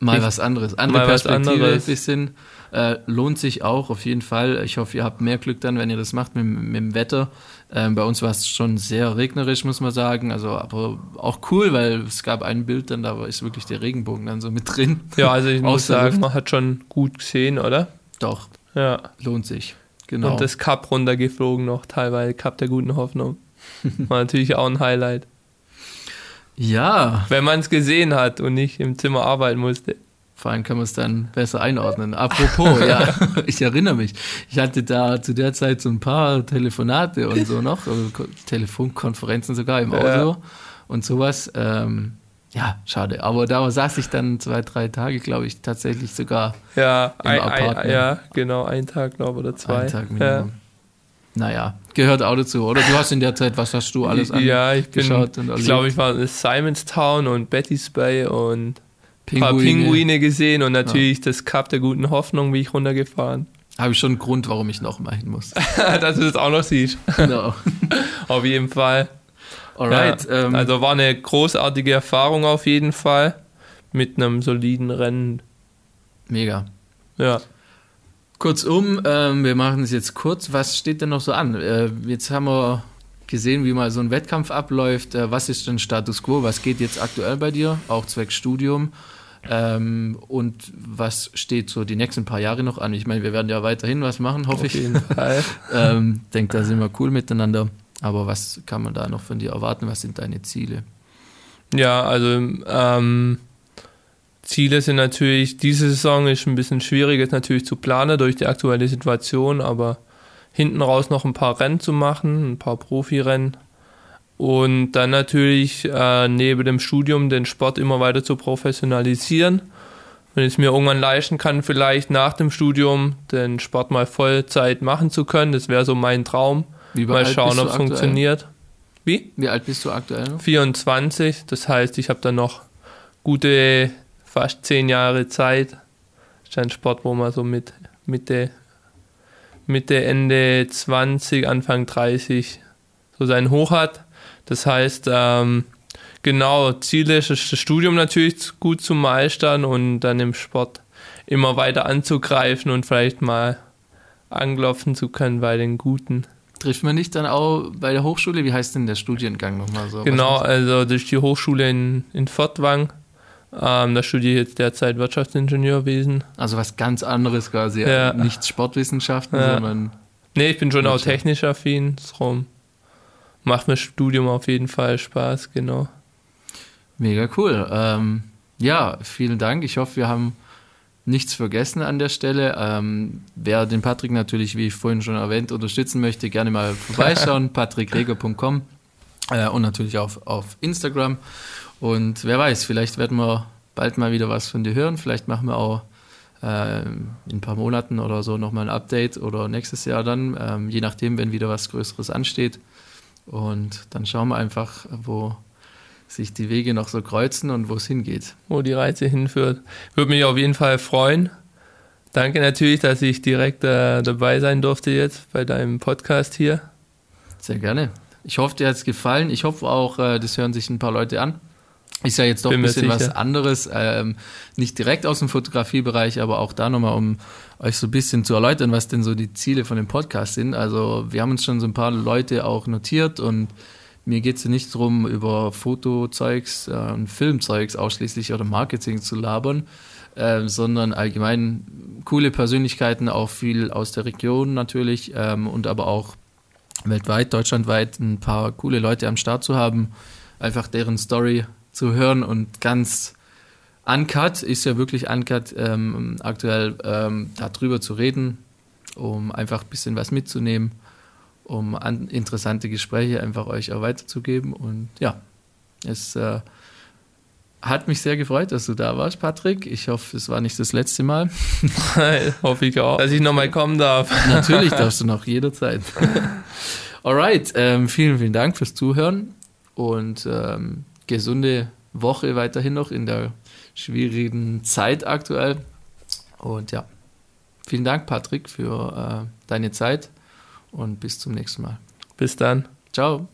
[SPEAKER 1] Mal was anderes. Andere
[SPEAKER 2] Mal
[SPEAKER 1] Perspektive,
[SPEAKER 2] anderes.
[SPEAKER 1] bisschen. Äh, lohnt sich auch auf jeden Fall. Ich hoffe, ihr habt mehr Glück dann, wenn ihr das macht mit, mit dem Wetter. Ähm, bei uns war es schon sehr regnerisch, muss man sagen. Also, aber auch cool, weil es gab ein Bild, dann da ist wirklich der Regenbogen dann so mit drin.
[SPEAKER 2] Ja, also ich (laughs) muss sagen, man hat schon gut gesehen, oder?
[SPEAKER 1] Doch.
[SPEAKER 2] Ja.
[SPEAKER 1] Lohnt sich. Genau.
[SPEAKER 2] Und das Cup runtergeflogen noch, teilweise Cup der guten Hoffnung. (laughs) War natürlich auch ein Highlight.
[SPEAKER 1] Ja.
[SPEAKER 2] Wenn man es gesehen hat und nicht im Zimmer arbeiten musste.
[SPEAKER 1] Vor allem kann man es dann besser einordnen. Apropos, ja, (laughs) (laughs) ich erinnere mich. Ich hatte da zu der Zeit so ein paar Telefonate und so noch, also Telefonkonferenzen sogar im Auto ja. und sowas. Ähm, ja, schade. Aber da saß ich dann zwei, drei Tage, glaube ich, tatsächlich sogar
[SPEAKER 2] ja, im ein, Apartment. ja, genau, ein Tag, glaube ich, oder zwei. Ein Tag Minimum. Ja.
[SPEAKER 1] Naja, gehört auch dazu, oder? Du hast in der Zeit, was hast du alles
[SPEAKER 2] angeschaut? Ja, ich bin, ich glaube, ich war in Simonstown und Betty's Bay und ein paar Pinguine gesehen und natürlich ja. das Cup der guten Hoffnung, wie ich runtergefahren.
[SPEAKER 1] Habe ich schon einen Grund, warum ich noch mal hin muss. (laughs)
[SPEAKER 2] Dass du das auch noch siehst. Genau. (laughs) auf jeden Fall. Alright. Ja, ähm, also war eine großartige Erfahrung auf jeden Fall. Mit einem soliden Rennen.
[SPEAKER 1] Mega.
[SPEAKER 2] Ja.
[SPEAKER 1] Kurzum, ähm, wir machen es jetzt kurz. Was steht denn noch so an? Äh, jetzt haben wir gesehen, wie mal so ein Wettkampf abläuft. Äh, was ist denn Status quo? Was geht jetzt aktuell bei dir? Auch zwecks Studium. Ähm, und was steht so die nächsten paar Jahre noch an? Ich meine, wir werden ja weiterhin was machen, hoffe Auf ich. Auf jeden Fall. (laughs) ähm, denke, da sind wir cool miteinander. Aber was kann man da noch von dir erwarten? Was sind deine Ziele?
[SPEAKER 2] Ja, also ähm, Ziele sind natürlich, diese Saison ist ein bisschen schwierig jetzt natürlich zu planen durch die aktuelle Situation, aber hinten raus noch ein paar Rennen zu machen, ein paar Profirennen und dann natürlich äh, neben dem Studium den Sport immer weiter zu professionalisieren. Wenn ich es mir irgendwann leisten kann, vielleicht nach dem Studium den Sport mal Vollzeit machen zu können, das wäre so mein Traum. mal schauen, ob es funktioniert.
[SPEAKER 1] Wie? Wie alt bist du aktuell?
[SPEAKER 2] 24, das heißt, ich habe dann noch gute fast zehn Jahre Zeit. Das ist ein Sport, wo man so mit Mitte, Mitte Ende 20, Anfang 30 so seinen Hoch hat. Das heißt, ähm, genau, Ziel ist das Studium natürlich gut zu meistern und dann im Sport immer weiter anzugreifen und vielleicht mal anklopfen zu können bei den Guten.
[SPEAKER 1] Trifft man nicht dann auch bei der Hochschule? Wie heißt denn der Studiengang nochmal so?
[SPEAKER 2] Genau, also ist die Hochschule in, in Fortwang. Ähm, da studiere ich jetzt derzeit Wirtschaftsingenieurwesen.
[SPEAKER 1] Also was ganz anderes quasi. Ja. Nicht Sportwissenschaften, ja. sondern.
[SPEAKER 2] Nee, ich bin schon auch technisch affin. Darum macht mir Studium auf jeden Fall Spaß, genau.
[SPEAKER 1] Mega cool. Ähm, ja, vielen Dank. Ich hoffe, wir haben nichts vergessen an der Stelle. Ähm, wer den Patrick natürlich, wie ich vorhin schon erwähnt, unterstützen möchte, gerne mal (laughs) vorbeischauen. patrickreger.com äh, und natürlich auf, auf Instagram. Und wer weiß, vielleicht werden wir bald mal wieder was von dir hören. Vielleicht machen wir auch äh, in ein paar Monaten oder so nochmal ein Update oder nächstes Jahr dann, ähm, je nachdem, wenn wieder was Größeres ansteht. Und dann schauen wir einfach, wo sich die Wege noch so kreuzen und wo es hingeht.
[SPEAKER 2] Wo die Reise hinführt. Würde mich auf jeden Fall freuen. Danke natürlich, dass ich direkt äh, dabei sein durfte jetzt bei deinem Podcast hier.
[SPEAKER 1] Sehr gerne. Ich hoffe, dir hat es gefallen. Ich hoffe auch, äh, das hören sich ein paar Leute an. Ist ja jetzt doch Bin ein bisschen was anderes, ähm, nicht direkt aus dem Fotografiebereich, aber auch da nochmal, um euch so ein bisschen zu erläutern, was denn so die Ziele von dem Podcast sind. Also wir haben uns schon so ein paar Leute auch notiert und mir geht es ja nicht darum, über Fotozeugs äh, und Filmzeugs ausschließlich oder Marketing zu labern, äh, sondern allgemein coole Persönlichkeiten, auch viel aus der Region natürlich ähm, und aber auch weltweit, deutschlandweit ein paar coole Leute am Start zu haben, einfach deren Story zu hören und ganz uncut, ist ja wirklich uncut, ähm, aktuell ähm, darüber zu reden, um einfach ein bisschen was mitzunehmen, um an, interessante Gespräche einfach euch auch weiterzugeben. Und ja, es äh, hat mich sehr gefreut, dass du da warst, Patrick. Ich hoffe, es war nicht das letzte Mal. (laughs)
[SPEAKER 2] hoffe ich auch, dass ich nochmal kommen darf.
[SPEAKER 1] Natürlich (laughs) darfst du noch jederzeit. (laughs) Alright, ähm, vielen, vielen Dank fürs Zuhören und ähm, gesunde Woche weiterhin noch in der schwierigen Zeit aktuell. Und ja, vielen Dank, Patrick, für äh, deine Zeit und bis zum nächsten Mal.
[SPEAKER 2] Bis dann.
[SPEAKER 1] Ciao.